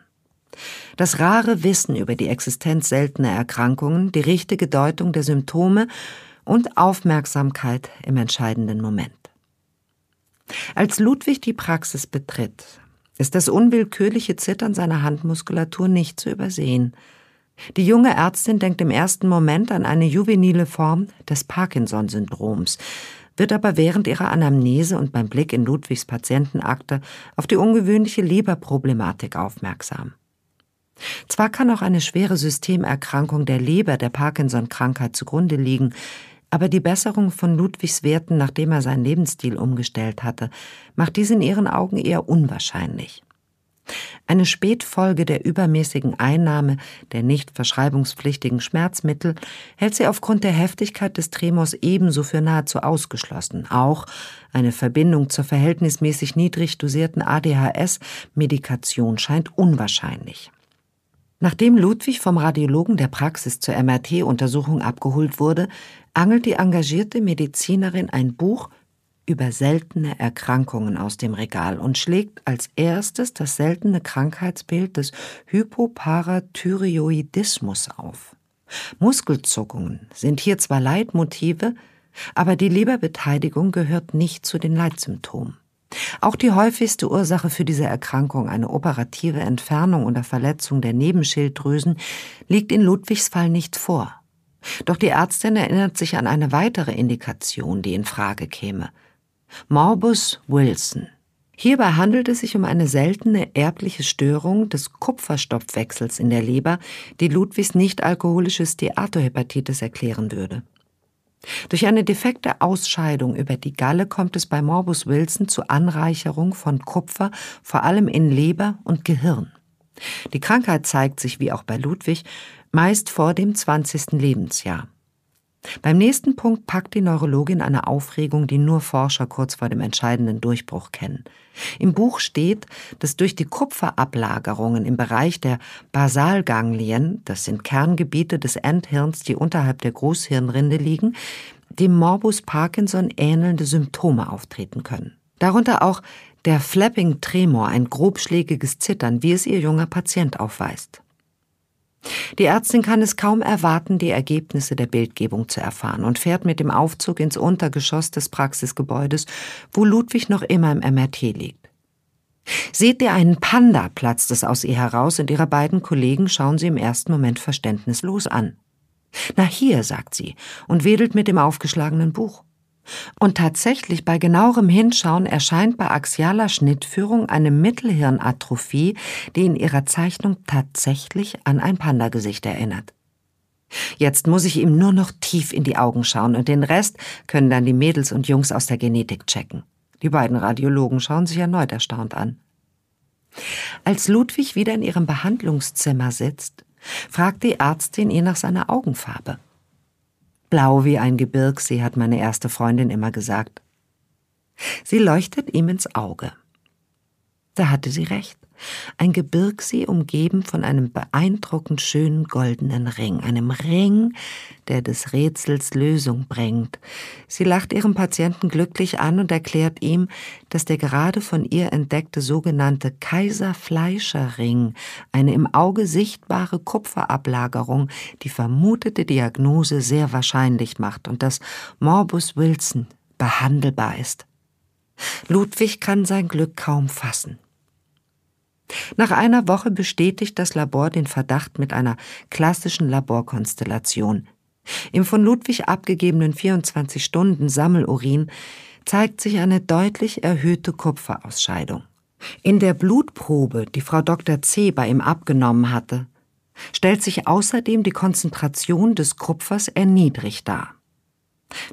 Das rare Wissen über die Existenz seltener Erkrankungen, die richtige Deutung der Symptome und Aufmerksamkeit im entscheidenden Moment. Als Ludwig die Praxis betritt, ist das unwillkürliche Zittern seiner Handmuskulatur nicht zu übersehen – die junge Ärztin denkt im ersten Moment an eine juvenile Form des Parkinson-Syndroms, wird aber während ihrer Anamnese und beim Blick in Ludwigs Patientenakte auf die ungewöhnliche Leberproblematik aufmerksam. Zwar kann auch eine schwere Systemerkrankung der Leber der Parkinson-Krankheit zugrunde liegen, aber die Besserung von Ludwigs Werten, nachdem er seinen Lebensstil umgestellt hatte, macht dies in ihren Augen eher unwahrscheinlich. Eine Spätfolge der übermäßigen Einnahme der nicht verschreibungspflichtigen Schmerzmittel hält sie aufgrund der Heftigkeit des Tremors ebenso für nahezu ausgeschlossen. Auch eine Verbindung zur verhältnismäßig niedrig dosierten ADHS-Medikation scheint unwahrscheinlich. Nachdem Ludwig vom Radiologen der Praxis zur MRT-Untersuchung abgeholt wurde, angelt die engagierte Medizinerin ein Buch über seltene Erkrankungen aus dem Regal und schlägt als erstes das seltene Krankheitsbild des Hypoparathyreoidismus auf. Muskelzuckungen sind hier zwar Leitmotive, aber die Leberbeteiligung gehört nicht zu den Leitsymptomen. Auch die häufigste Ursache für diese Erkrankung, eine operative Entfernung oder Verletzung der Nebenschilddrüsen, liegt in Ludwigs Fall nicht vor. Doch die Ärztin erinnert sich an eine weitere Indikation, die in Frage käme. Morbus Wilson. Hierbei handelt es sich um eine seltene erbliche Störung des Kupferstoffwechsels in der Leber, die Ludwigs nicht-alkoholisches Steatohepatitis erklären würde. Durch eine defekte Ausscheidung über die Galle kommt es bei Morbus Wilson zu Anreicherung von Kupfer, vor allem in Leber und Gehirn. Die Krankheit zeigt sich, wie auch bei Ludwig, meist vor dem 20. Lebensjahr. Beim nächsten Punkt packt die Neurologin eine Aufregung, die nur Forscher kurz vor dem entscheidenden Durchbruch kennen. Im Buch steht, dass durch die Kupferablagerungen im Bereich der Basalganglien, das sind Kerngebiete des Endhirns, die unterhalb der Großhirnrinde liegen, dem Morbus Parkinson ähnelnde Symptome auftreten können. Darunter auch der Flapping Tremor, ein grobschlägiges Zittern, wie es ihr junger Patient aufweist. Die Ärztin kann es kaum erwarten, die Ergebnisse der Bildgebung zu erfahren und fährt mit dem Aufzug ins Untergeschoss des Praxisgebäudes, wo Ludwig noch immer im MRT liegt. Seht ihr einen Panda, platzt es aus ihr heraus und ihre beiden Kollegen schauen sie im ersten Moment verständnislos an. Na hier, sagt sie und wedelt mit dem aufgeschlagenen Buch. Und tatsächlich bei genauerem Hinschauen erscheint bei axialer Schnittführung eine Mittelhirnatrophie, die in ihrer Zeichnung tatsächlich an ein Pandagesicht erinnert. Jetzt muss ich ihm nur noch tief in die Augen schauen und den Rest können dann die Mädels und Jungs aus der Genetik checken. Die beiden Radiologen schauen sich erneut erstaunt an. Als Ludwig wieder in ihrem Behandlungszimmer sitzt, fragt die Ärztin ihn nach seiner Augenfarbe. Blau wie ein Gebirgsee, hat meine erste Freundin immer gesagt. Sie leuchtet ihm ins Auge. Da hatte sie recht ein Gebirgsee umgeben von einem beeindruckend schönen goldenen Ring, einem Ring, der des Rätsels Lösung bringt. Sie lacht ihrem Patienten glücklich an und erklärt ihm, dass der gerade von ihr entdeckte sogenannte Kaiser-Fleischer-Ring, eine im Auge sichtbare Kupferablagerung, die vermutete Diagnose sehr wahrscheinlich macht und dass Morbus Wilson behandelbar ist. Ludwig kann sein Glück kaum fassen. Nach einer Woche bestätigt das Labor den Verdacht mit einer klassischen Laborkonstellation. Im von Ludwig abgegebenen 24 Stunden Sammelurin zeigt sich eine deutlich erhöhte Kupferausscheidung. In der Blutprobe, die Frau Dr. C. bei ihm abgenommen hatte, stellt sich außerdem die Konzentration des Kupfers erniedrigt dar.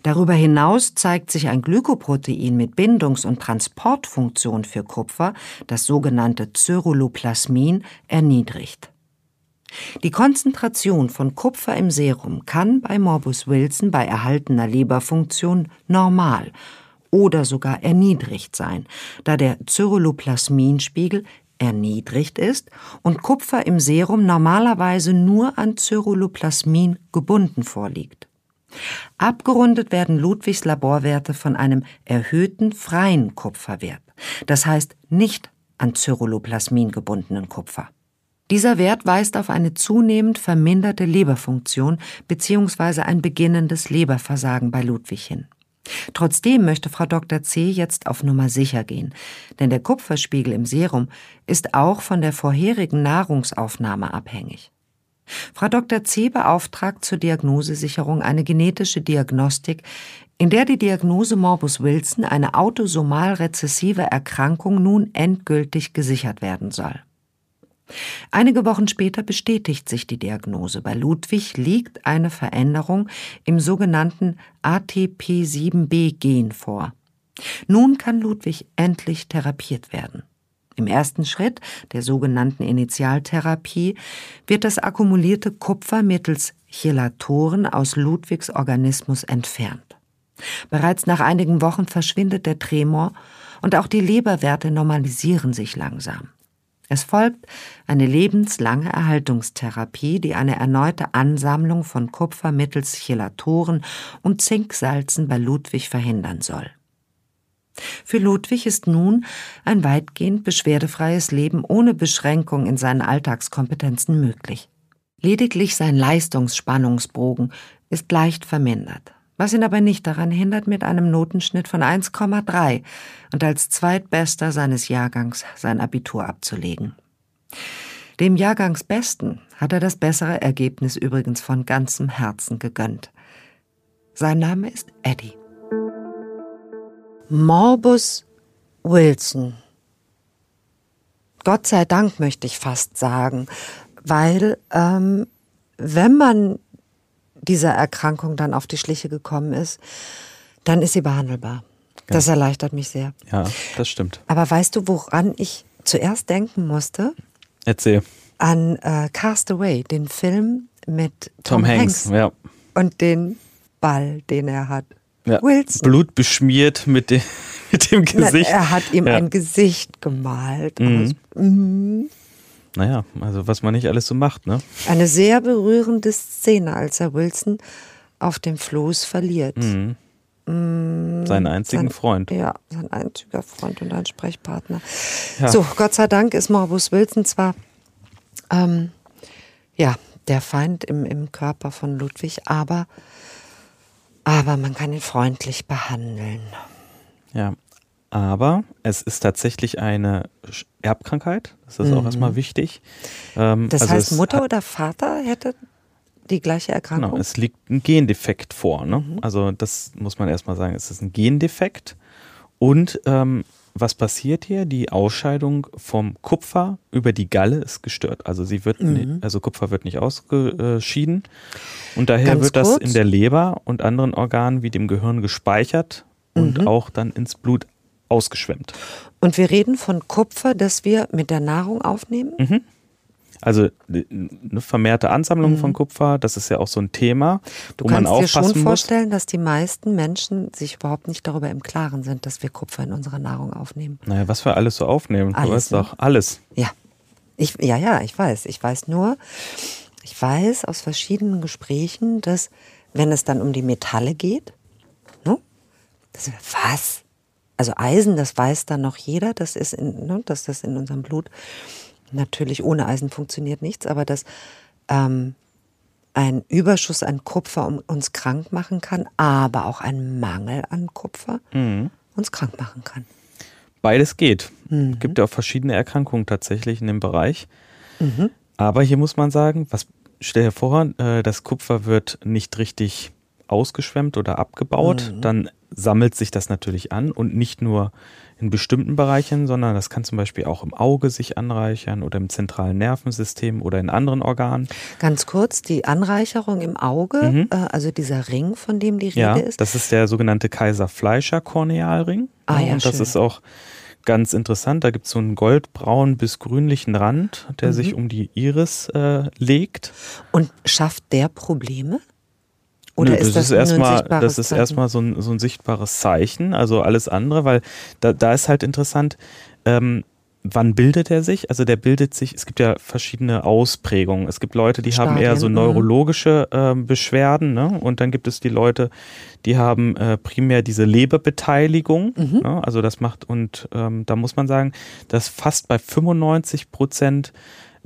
Darüber hinaus zeigt sich ein Glykoprotein mit Bindungs- und Transportfunktion für Kupfer, das sogenannte Cyruloplasmin, erniedrigt. Die Konzentration von Kupfer im Serum kann bei Morbus Wilson bei erhaltener Leberfunktion normal oder sogar erniedrigt sein, da der Cyruloplasminspiegel erniedrigt ist und Kupfer im Serum normalerweise nur an Cyruloplasmin gebunden vorliegt. Abgerundet werden Ludwigs Laborwerte von einem erhöhten freien Kupferwert, das heißt nicht an Cyruloplasmin gebundenen Kupfer. Dieser Wert weist auf eine zunehmend verminderte Leberfunktion bzw. ein beginnendes Leberversagen bei Ludwig hin. Trotzdem möchte Frau Dr. C. jetzt auf Nummer sicher gehen, denn der Kupferspiegel im Serum ist auch von der vorherigen Nahrungsaufnahme abhängig. Frau Dr. C. beauftragt zur Diagnosesicherung eine genetische Diagnostik, in der die Diagnose Morbus Wilson, eine autosomal rezessive Erkrankung, nun endgültig gesichert werden soll. Einige Wochen später bestätigt sich die Diagnose. Bei Ludwig liegt eine Veränderung im sogenannten ATP7B-Gen vor. Nun kann Ludwig endlich therapiert werden. Im ersten Schritt, der sogenannten Initialtherapie, wird das akkumulierte Kupfer mittels Chelatoren aus Ludwigs Organismus entfernt. Bereits nach einigen Wochen verschwindet der Tremor und auch die Leberwerte normalisieren sich langsam. Es folgt eine lebenslange Erhaltungstherapie, die eine erneute Ansammlung von Kupfer mittels Chelatoren und Zinksalzen bei Ludwig verhindern soll. Für Ludwig ist nun ein weitgehend beschwerdefreies Leben ohne Beschränkung in seinen Alltagskompetenzen möglich. Lediglich sein Leistungsspannungsbogen ist leicht vermindert, was ihn aber nicht daran hindert, mit einem Notenschnitt von 1,3 und als Zweitbester seines Jahrgangs sein Abitur abzulegen. Dem Jahrgangsbesten hat er das bessere Ergebnis übrigens von ganzem Herzen gegönnt. Sein Name ist Eddie. Morbus Wilson. Gott sei Dank möchte ich fast sagen, weil ähm, wenn man dieser Erkrankung dann auf die Schliche gekommen ist, dann ist sie behandelbar. Ja. Das erleichtert mich sehr. Ja, das stimmt. Aber weißt du, woran ich zuerst denken musste? Erzähl. An äh, Cast Away, den Film mit Tom, Tom Hanks, Hanks. Ja. und den Ball, den er hat. Ja, Wilson. Blut beschmiert mit, de, mit dem Gesicht. Na, er hat ihm ja. ein Gesicht gemalt. Mhm. mhm. Naja, also was man nicht alles so macht, ne? Eine sehr berührende Szene, als er Wilson auf dem Floß verliert. Mhm. Mhm. Seinen einzigen sein, Freund. Ja, sein einziger Freund und ein Sprechpartner. Ja. So, Gott sei Dank ist Morbus Wilson zwar ähm, ja, der Feind im, im Körper von Ludwig, aber aber man kann ihn freundlich behandeln. Ja, aber es ist tatsächlich eine Erbkrankheit. Das ist mhm. auch erstmal wichtig. Ähm, das also heißt, Mutter oder Vater hätte die gleiche Erkrankung? Genau, es liegt ein Gendefekt vor. Ne? Mhm. Also das muss man erstmal sagen, es ist ein Gendefekt. Und ähm, was passiert hier? Die Ausscheidung vom Kupfer über die Galle ist gestört. Also sie wird, mhm. also Kupfer wird nicht ausgeschieden. Und daher Ganz wird kurz. das in der Leber und anderen Organen wie dem Gehirn gespeichert und mhm. auch dann ins Blut ausgeschwemmt. Und wir reden von Kupfer, das wir mit der Nahrung aufnehmen? Mhm. Also eine vermehrte Ansammlung mhm. von Kupfer, das ist ja auch so ein Thema. Du kannst dir schon vorstellen, dass die meisten Menschen sich überhaupt nicht darüber im Klaren sind, dass wir Kupfer in unserer Nahrung aufnehmen. Naja, was wir alles so aufnehmen. Alles, du weißt ne? doch, alles. Ja. Ich, ja, ja, ich weiß. Ich weiß nur, ich weiß aus verschiedenen Gesprächen, dass wenn es dann um die Metalle geht, ne, das, was? Also Eisen, das weiß dann noch jeder, das ist in, ne, dass das in unserem Blut natürlich ohne Eisen funktioniert nichts, aber dass ähm, ein Überschuss an Kupfer uns krank machen kann, aber auch ein Mangel an Kupfer mhm. uns krank machen kann. Beides geht. Mhm. Gibt ja auch verschiedene Erkrankungen tatsächlich in dem Bereich. Mhm. Aber hier muss man sagen, was stell dir vor, äh, das Kupfer wird nicht richtig ausgeschwemmt oder abgebaut, mhm. dann sammelt sich das natürlich an und nicht nur in bestimmten Bereichen, sondern das kann zum Beispiel auch im Auge sich anreichern oder im zentralen Nervensystem oder in anderen Organen. Ganz kurz, die Anreicherung im Auge, mhm. äh, also dieser Ring, von dem die Rede ja, ist. Das ist der sogenannte Kaiser-Fleischer-Kornealring. Ah, ja, und das schön. ist auch ganz interessant. Da gibt es so einen goldbraun bis grünlichen Rand, der mhm. sich um die Iris äh, legt. Und schafft der Probleme? Oder Nö, ist das, das ist erstmal, das ist erstmal so ein, so ein sichtbares Zeichen, also alles andere, weil da, da ist halt interessant, ähm, wann bildet er sich? Also der bildet sich, es gibt ja verschiedene Ausprägungen. Es gibt Leute, die Stadien, haben eher so mhm. neurologische äh, Beschwerden, ne? Und dann gibt es die Leute, die haben äh, primär diese Leberbeteiligung. Mhm. Ne? Also das macht, und ähm, da muss man sagen, dass fast bei 95 Prozent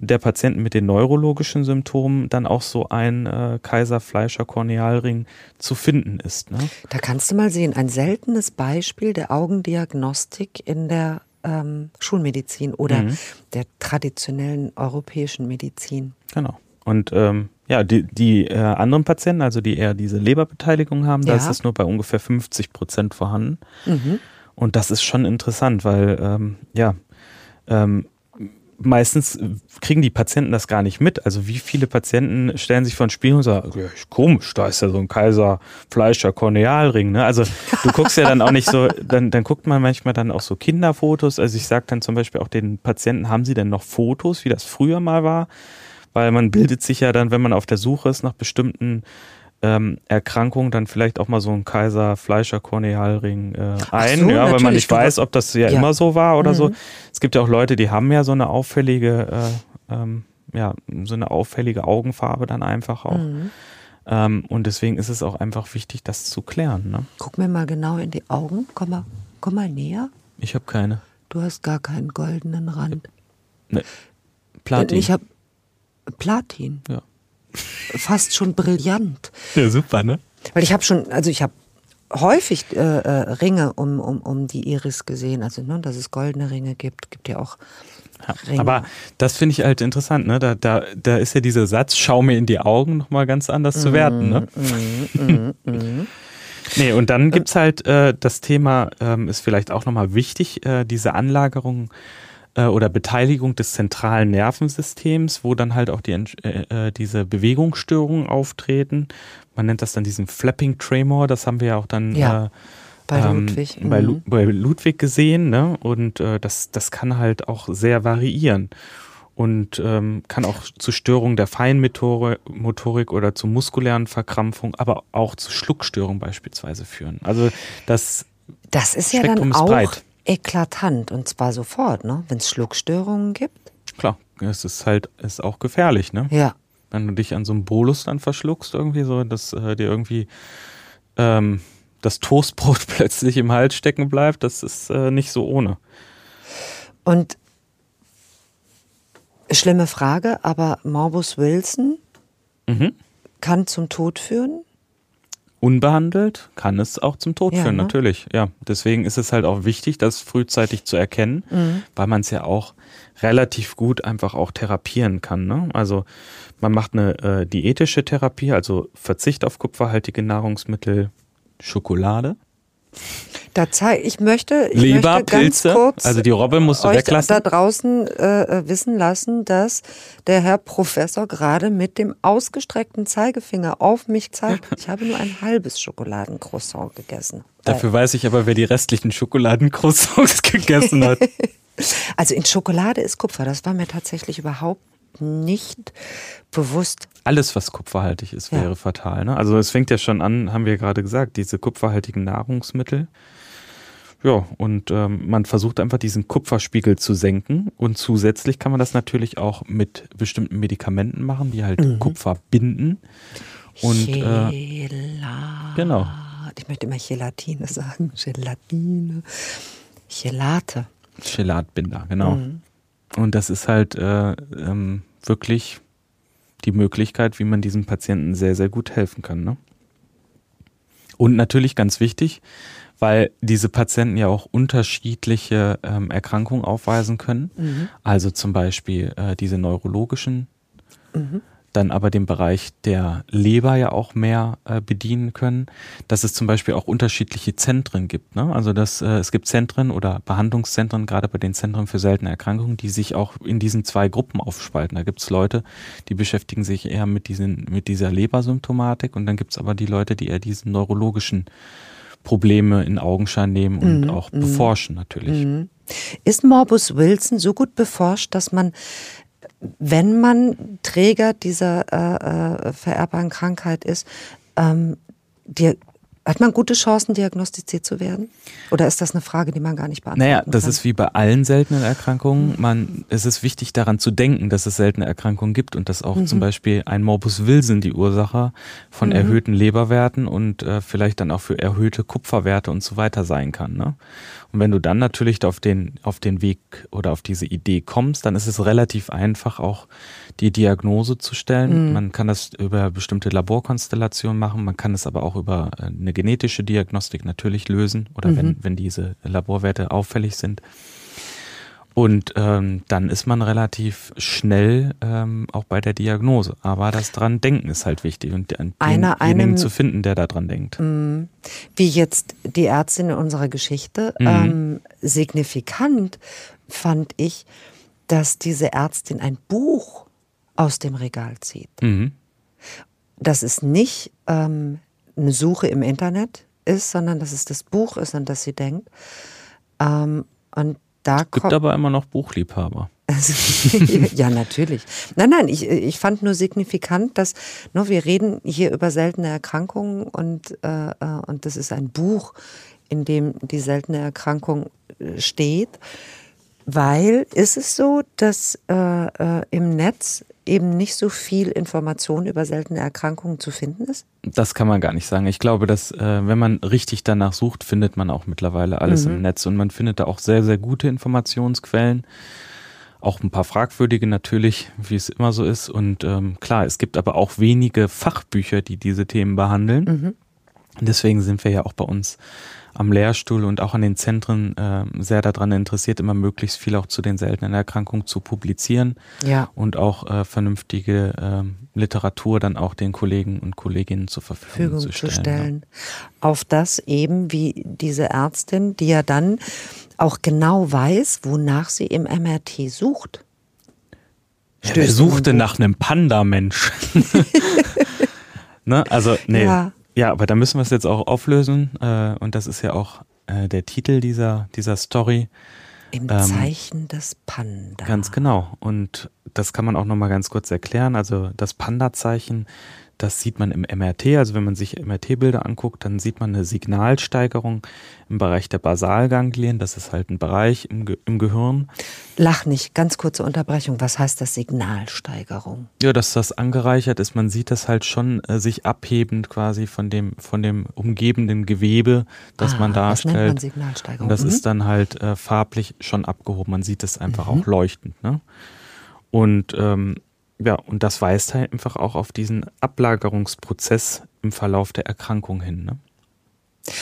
der Patienten mit den neurologischen Symptomen dann auch so ein äh, Kaiser-Fleischer-Kornealring zu finden ist. Ne? Da kannst du mal sehen, ein seltenes Beispiel der Augendiagnostik in der ähm, Schulmedizin oder mhm. der traditionellen europäischen Medizin. Genau. Und ähm, ja, die, die äh, anderen Patienten, also die eher diese Leberbeteiligung haben, ja. da ist es nur bei ungefähr 50 Prozent vorhanden. Mhm. Und das ist schon interessant, weil ähm, ja, ähm, meistens kriegen die Patienten das gar nicht mit. Also wie viele Patienten stellen sich vor ein Spiel und sagen, ja, komisch, da ist ja so ein Kaiser Fleischer Kornealring. Ne? Also du guckst ja dann auch nicht so, dann, dann guckt man manchmal dann auch so Kinderfotos. Also ich sage dann zum Beispiel auch den Patienten, haben sie denn noch Fotos, wie das früher mal war? Weil man bildet sich ja dann, wenn man auf der Suche ist nach bestimmten ähm, Erkrankung dann vielleicht auch mal so ein Kaiser Fleischer Kornealring äh, ein, so, ja, weil man nicht weiß, ob das ja, ja, immer so war oder mhm. so. Es gibt ja auch Leute, die haben ja so eine auffällige, äh, ähm, ja, so eine auffällige Augenfarbe dann einfach auch. Mhm. Ähm, und deswegen ist es auch einfach wichtig, das zu klären. Ne? Guck mir mal genau in die Augen. Komm mal, komm mal näher. Ich habe keine. Du hast gar keinen goldenen Rand. Ne, Platin. Ich habe Platin. Ja fast schon brillant. Ja, super, ne? Weil ich habe schon, also ich habe häufig äh, äh, Ringe um, um, um die Iris gesehen, also ne, dass es goldene Ringe gibt, gibt ja auch ja, aber das finde ich halt interessant, ne? Da, da, da ist ja dieser Satz, schau mir in die Augen, nochmal ganz anders mm, zu werten, ne? Mm, mm, mm, nee, und dann gibt es halt äh, das Thema, ähm, ist vielleicht auch nochmal wichtig, äh, diese Anlagerung äh, oder Beteiligung des zentralen Nervensystems, wo dann halt auch die, äh, äh, diese Bewegungsstörungen auftreten. Man nennt das dann diesen Flapping Tremor, das haben wir ja auch dann ja, äh, bei, ähm, Ludwig. Bei, Lu mhm. bei, Ludwig gesehen. Ne? Und äh, das, das kann halt auch sehr variieren und ähm, kann auch zu Störungen der Feinmotorik oder zu muskulären Verkrampfung, aber auch zu Schluckstörungen beispielsweise führen. Also das, das ist ja dann auch breit eklatant und zwar sofort, ne? Wenn es Schluckstörungen gibt. Klar, es ist halt ist auch gefährlich, ne? Ja. Wenn du dich an so einem Bolus dann verschluckst, irgendwie so, dass äh, dir irgendwie ähm, das Toastbrot plötzlich im Hals stecken bleibt, das ist äh, nicht so ohne. Und schlimme Frage, aber Morbus Wilson mhm. kann zum Tod führen? Unbehandelt kann es auch zum Tod Ja, führen, ne? natürlich. Ja, deswegen ist es halt auch wichtig, das frühzeitig zu erkennen, Mhm. weil man es ja auch relativ gut einfach auch therapieren kann. Ne? Also man macht eine äh, diätische Therapie, also Verzicht auf kupferhaltige Nahrungsmittel, Schokolade, Da zeig, ich möchte, ich Leber, möchte ganz Pilze. kurz Also die Robbe musst du euch weglassen. da draußen äh, äh, wissen lassen, dass der Herr Professor gerade mit dem ausgestreckten Zeigefinger auf mich zeigt. Ich habe nur ein halbes Schokoladencroissant gegessen. Dafür weiß ich aber, wer die restlichen Schokoladencroissants gegessen hat. Also in Schokolade ist Kupfer. Das war mir tatsächlich überhaupt nicht bewusst. Alles, was kupferhaltig ist, Ja. wäre fatal. Ne? Also es fängt ja schon an, haben wir gerade gesagt, diese kupferhaltigen Nahrungsmittel. Ja, und ähm, man versucht einfach diesen Kupferspiegel zu senken. Und zusätzlich kann man das natürlich auch mit bestimmten Medikamenten machen, die halt Mhm. Kupfer binden. Und äh, Gelat. genau. Ich möchte immer Gelatine sagen. Gelatine. Gelate. Chelatbinder, genau. Mhm. Und das ist halt äh, ähm, wirklich die Möglichkeit, wie man diesem Patienten sehr, sehr gut helfen kann. Ne? Und natürlich ganz wichtig, weil diese Patienten ja auch unterschiedliche ähm, Erkrankungen aufweisen können. Mhm. Also zum Beispiel äh, diese neurologischen, dann aber den Bereich der Leber ja auch mehr äh, bedienen können, dass es zum Beispiel auch unterschiedliche Zentren gibt. Ne? Also dass äh, es gibt Zentren oder Behandlungszentren, gerade bei den Zentren für seltene Erkrankungen, die sich auch in diesen zwei Gruppen aufspalten. Da gibt es Leute, die beschäftigen sich eher mit, diesen, mit dieser Lebersymptomatik und dann gibt es aber die Leute, die eher diese neurologischen Probleme in Augenschein nehmen und auch beforschen natürlich. Ist Morbus Wilson so gut beforscht, dass man, wenn man Träger dieser äh, äh, vererbbaren Krankheit ist, ähm, dir, hat man gute Chancen, diagnostiziert zu werden? Oder ist das eine Frage, die man gar nicht beantworten Naja, das kann? ist wie bei allen seltenen Erkrankungen. Man, es ist wichtig daran zu denken, dass es seltene Erkrankungen gibt und dass auch Mhm. zum Beispiel ein Morbus Wilson die Ursache von erhöhten Leberwerten und äh, vielleicht dann auch für erhöhte Kupferwerte und so weiter sein kann. Ne? Und wenn du dann natürlich auf den, auf den Weg oder auf diese Idee kommst, dann ist es relativ einfach auch die Diagnose zu stellen. Man kann das über bestimmte Laborkonstellationen machen, man kann es aber auch über äh, eine genetische Diagnostik natürlich lösen oder wenn, wenn diese Laborwerte auffällig sind. Und ähm, dann ist man relativ schnell ähm, auch bei der Diagnose. Aber das dran denken ist halt wichtig und den, Einer- denjenigen einem- zu finden, der da dran denkt. wie jetzt die Ärztin in unserer Geschichte. Mhm. Ähm, signifikant fand ich, dass diese Ärztin ein Buch aus dem Regal zieht. Mhm. Dass es nicht ähm, eine Suche im Internet ist, sondern dass es das Buch ist, an das sie denkt. Ähm, und da Gibt kommt. aber immer noch Buchliebhaber. ja, natürlich. Nein, nein, ich, ich fand nur signifikant, dass no, wir reden hier über seltene Erkrankungen und, äh, äh, und das ist ein Buch, in dem die seltene Erkrankung äh, steht. Weil ist es so, dass äh, äh, im Netz eben nicht so viel Information über seltene Erkrankungen zu finden ist? Das kann man gar nicht sagen. Ich glaube, dass äh, wenn man richtig danach sucht, findet man auch mittlerweile alles im Netz und man findet da auch sehr, sehr gute Informationsquellen. Auch ein paar fragwürdige natürlich, wie es immer so ist. Und ähm, klar, es gibt aber auch wenige Fachbücher, die diese Themen behandeln. Und Deswegen sind wir ja auch bei uns am Lehrstuhl und auch an den Zentren äh, sehr daran interessiert, immer möglichst viel auch zu den seltenen Erkrankungen zu publizieren Ja. und auch äh, vernünftige ähm, Literatur dann auch den Kollegen und Kolleginnen zur Verfügung, Verfügung zu stellen. zu stellen. Auf das eben wie diese Ärztin, die ja dann auch genau weiß, wonach sie im MRT sucht. Ja. Ja, Stößt suchte nach einem Panda-Mensch? ne? Also, nee. Ja. Ja. aber da müssen wir es jetzt auch auflösen. Äh, und das ist ja auch äh, der Titel dieser, dieser Story. Im Ähm, Zeichen des Panda. Ganz genau. Und das kann man auch nochmal ganz kurz erklären. Also das Panda-Zeichen, das sieht man im MRT. Also wenn man sich MRT-Bilder anguckt, dann sieht man eine Signalsteigerung im Bereich der Basalganglien. Das ist halt ein Bereich im, Ge im Gehirn. Lach nicht, ganz kurze Unterbrechung. Was heißt das Signalsteigerung? Ja, dass das angereichert ist. Man sieht das halt schon äh, sich abhebend quasi von dem, von dem umgebenden Gewebe, das Ah, man das nennt darstellt. man Signalsteigerung. Und das Mhm. ist dann halt äh, farblich schon abgehoben. Man sieht es einfach auch leuchtend. Ne? Und ähm, ja, und das weist halt einfach auch auf diesen Ablagerungsprozess im Verlauf der Erkrankung hin. Ne?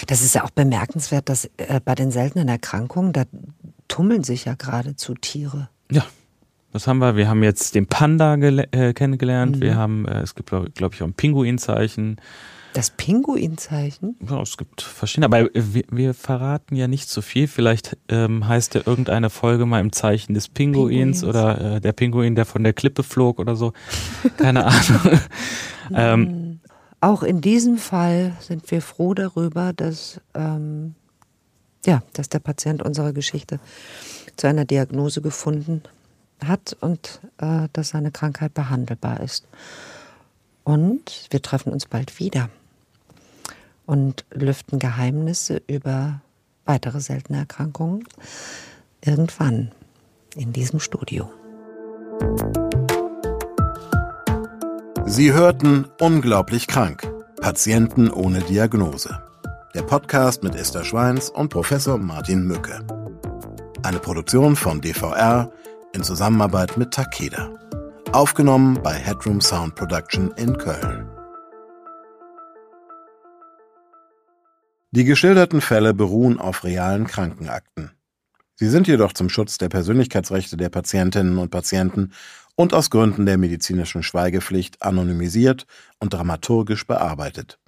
Das ist ja auch bemerkenswert, dass äh, bei den seltenen Erkrankungen, da tummeln sich ja geradezu Tiere. Ja, was haben wir? Wir haben jetzt den Panda äh, kennengelernt. Mhm. Wir haben, äh, es gibt, glaube glaub ich, auch ein Pinguinzeichen. Das Pinguinzeichen? Ja, es gibt verschiedene, aber wir, wir verraten ja nicht so viel. Vielleicht ähm, heißt ja irgendeine Folge mal im Zeichen des Pinguins, Pinguins. oder äh, der Pinguin, der von der Klippe flog oder so. Keine Ahnung. ähm, Auch in diesem Fall sind wir froh darüber, dass, ähm, ja, dass der Patient unserer Geschichte zu einer Diagnose gefunden hat und äh, dass seine Krankheit behandelbar ist. Und wir treffen uns bald wieder und lüften Geheimnisse über weitere seltene Erkrankungen irgendwann in diesem Studio. Sie hörten Unglaublich krank. Patienten ohne Diagnose. Der Podcast mit Esther Schweins und Professor Martin Mücke. Eine Produktion von DVR in Zusammenarbeit mit Takeda. Aufgenommen bei Headroom Sound Production in Köln. Die geschilderten Fälle beruhen auf realen Krankenakten. Sie sind jedoch zum Schutz der Persönlichkeitsrechte der Patientinnen und Patienten und aus Gründen der medizinischen Schweigepflicht anonymisiert und dramaturgisch bearbeitet.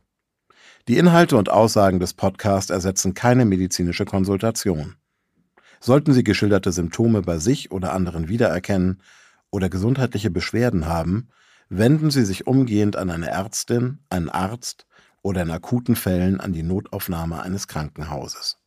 Die Inhalte und Aussagen des Podcasts ersetzen keine medizinische Konsultation. Sollten Sie geschilderte Symptome bei sich oder anderen wiedererkennen oder gesundheitliche Beschwerden haben, wenden Sie sich umgehend an eine Ärztin, einen Arzt oder in akuten Fällen an die Notaufnahme eines Krankenhauses.